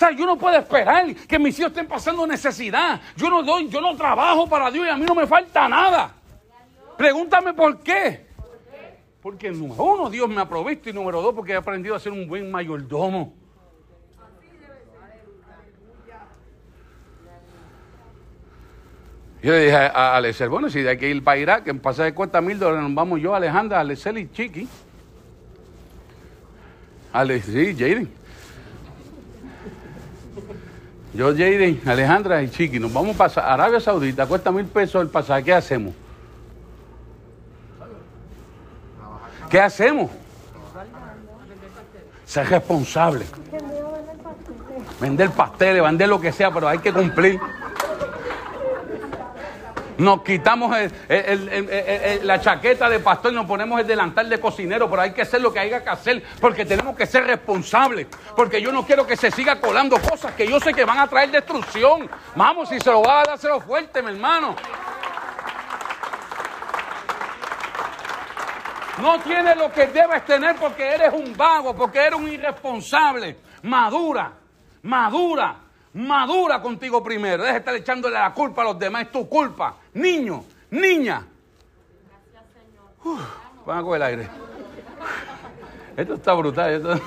Sea, yo no puedo esperar que mis hijos estén pasando necesidad. Yo no doy, yo no trabajo para Dios y a mí no me falta nada. Pregúntame por qué. Porque número uno, Dios me ha provisto y número dos, porque he aprendido a ser un buen mayordomo. Yo le dije a, Alexel, bueno, si hay que ir para Irak, en pasaje de cuenta mil dólares, nos vamos yo, Alejandra, Alexel y Chiqui. Ale, sí, Jaden. Yo, Jaden, Alejandra y Chiqui, nos vamos para Arabia Saudita, cuesta mil pesos el pasaje, ¿qué hacemos? ¿Qué hacemos? Ser responsable. Vender pasteles, vender lo que sea, pero hay que cumplir. Nos quitamos la chaqueta de pastor y nos ponemos el delantal de cocinero, pero hay que hacer lo que haya que hacer, porque tenemos que ser responsables. Porque yo no quiero que se siga colando cosas que yo sé que van a traer destrucción. Vamos, si se lo va a dar, fuerte, mi hermano. No tienes lo que debes tener porque eres un vago, porque eres un irresponsable. Madura, madura, madura contigo primero. Deja de estar echándole la culpa a los demás, es tu culpa. Niño, niña. Uf, Van a coger el aire. Esto está brutal. Esto...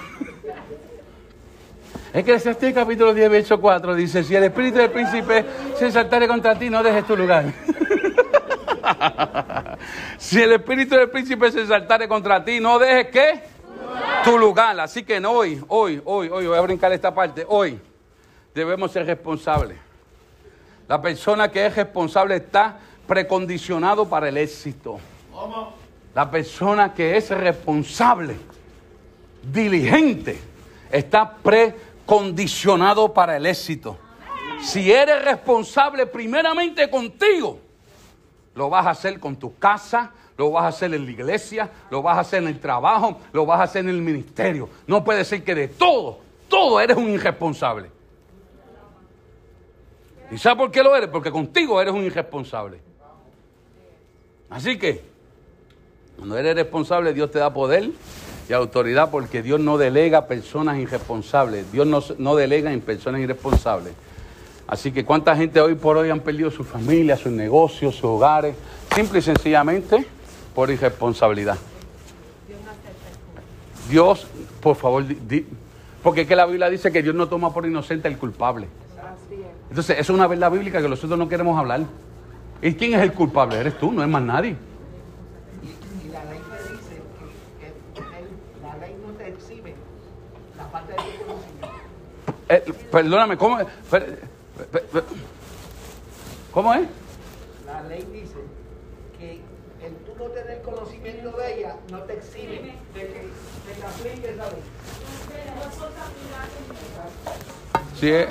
Es que este capítulo 10, verso 4 dice, si el espíritu del príncipe se saltare contra ti, no dejes tu lugar. si el espíritu del príncipe se exaltare contra ti, no dejes que tu lugar. Así que hoy, hoy, hoy, hoy, voy a brincar esta parte. Hoy debemos ser responsables. La persona que es responsable está precondicionado para el éxito. La persona que es responsable, diligente, está precondicionado para el éxito. Si eres responsable primeramente contigo, lo vas a hacer con tu casa, lo vas a hacer en la iglesia, lo vas a hacer en el trabajo, lo vas a hacer en el ministerio. No puede ser que de todo, todo eres un irresponsable. ¿Y sabes por qué lo eres? Porque contigo eres un irresponsable. Así que, cuando eres responsable, Dios te da poder y autoridad porque Dios no delega personas irresponsables. Dios no, no delega en personas irresponsables. Así que cuánta gente hoy por hoy han perdido su familia, sus negocios, sus hogares, simple y sencillamente por irresponsabilidad. Dios, por favor, porque es que la Biblia dice que Dios no toma por inocente al culpable. Entonces, eso es una verdad bíblica que nosotros no queremos hablar. ¿Y quién es el culpable? Eres tú, no es más nadie. Y la ley te dice que, que él- la ley no te exhibe la parte de tu conocimiento. Eh, perdóname, ¿cómo es? ¿Cómo es? La ley dice que el tú no tener conocimiento de ella no te exhibe de que de que aplique esa ley. Sí, eh.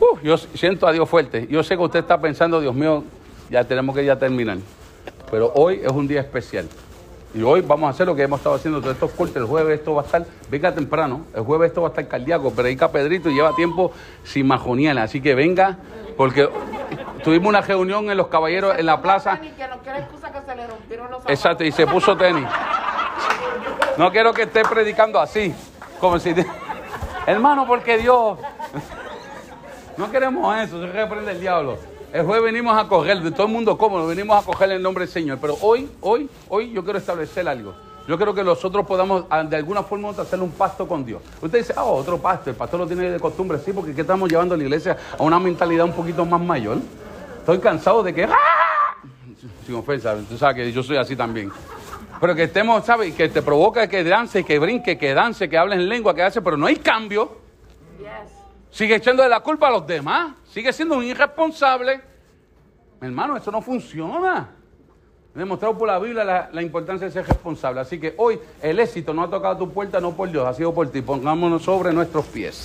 Uh, yo siento a Dios fuerte. Yo sé que usted está pensando, Dios mío, ya tenemos que ya terminar. Pero hoy es un día especial. Y hoy vamos a hacer lo que hemos estado haciendo todos estos cortes. El jueves esto va a estar, venga temprano, el jueves esto va a estar cardíaco, predica Pedrito y lleva tiempo sin majoniela. Así que venga, porque tuvimos una reunión en los caballeros en la plaza. Exacto, y se puso tenis. No quiero que esté predicando así, como si... Hermano, porque Dios... No queremos eso, se reprende el diablo. El jueves venimos a coger, de todo el mundo cómodo, venimos a coger el nombre del Señor. Pero hoy, hoy, hoy yo quiero establecer algo. Yo creo que nosotros podamos ah, de alguna forma u otra hacer un pacto con Dios. Usted dice, ah, otro pacto, el pastor lo tiene de costumbre, sí, porque ¿qué estamos llevando a la iglesia a una mentalidad un poquito más mayor? Estoy cansado de que, ¡ah! sin ofensa, tú sabes que yo soy así también. Pero que estemos, ¿sabes? Que te provoca que dance, que brinque, que dance, que hables en lengua, que hace, pero no hay cambio. Sigue echando de la culpa a los demás. Sigue siendo un irresponsable. Mi hermano, eso no funciona. Demostrado por la Biblia la, la importancia de ser responsable. Así que hoy el éxito no ha tocado tu puerta, no por Dios, ha sido por ti. Pongámonos sobre nuestros pies.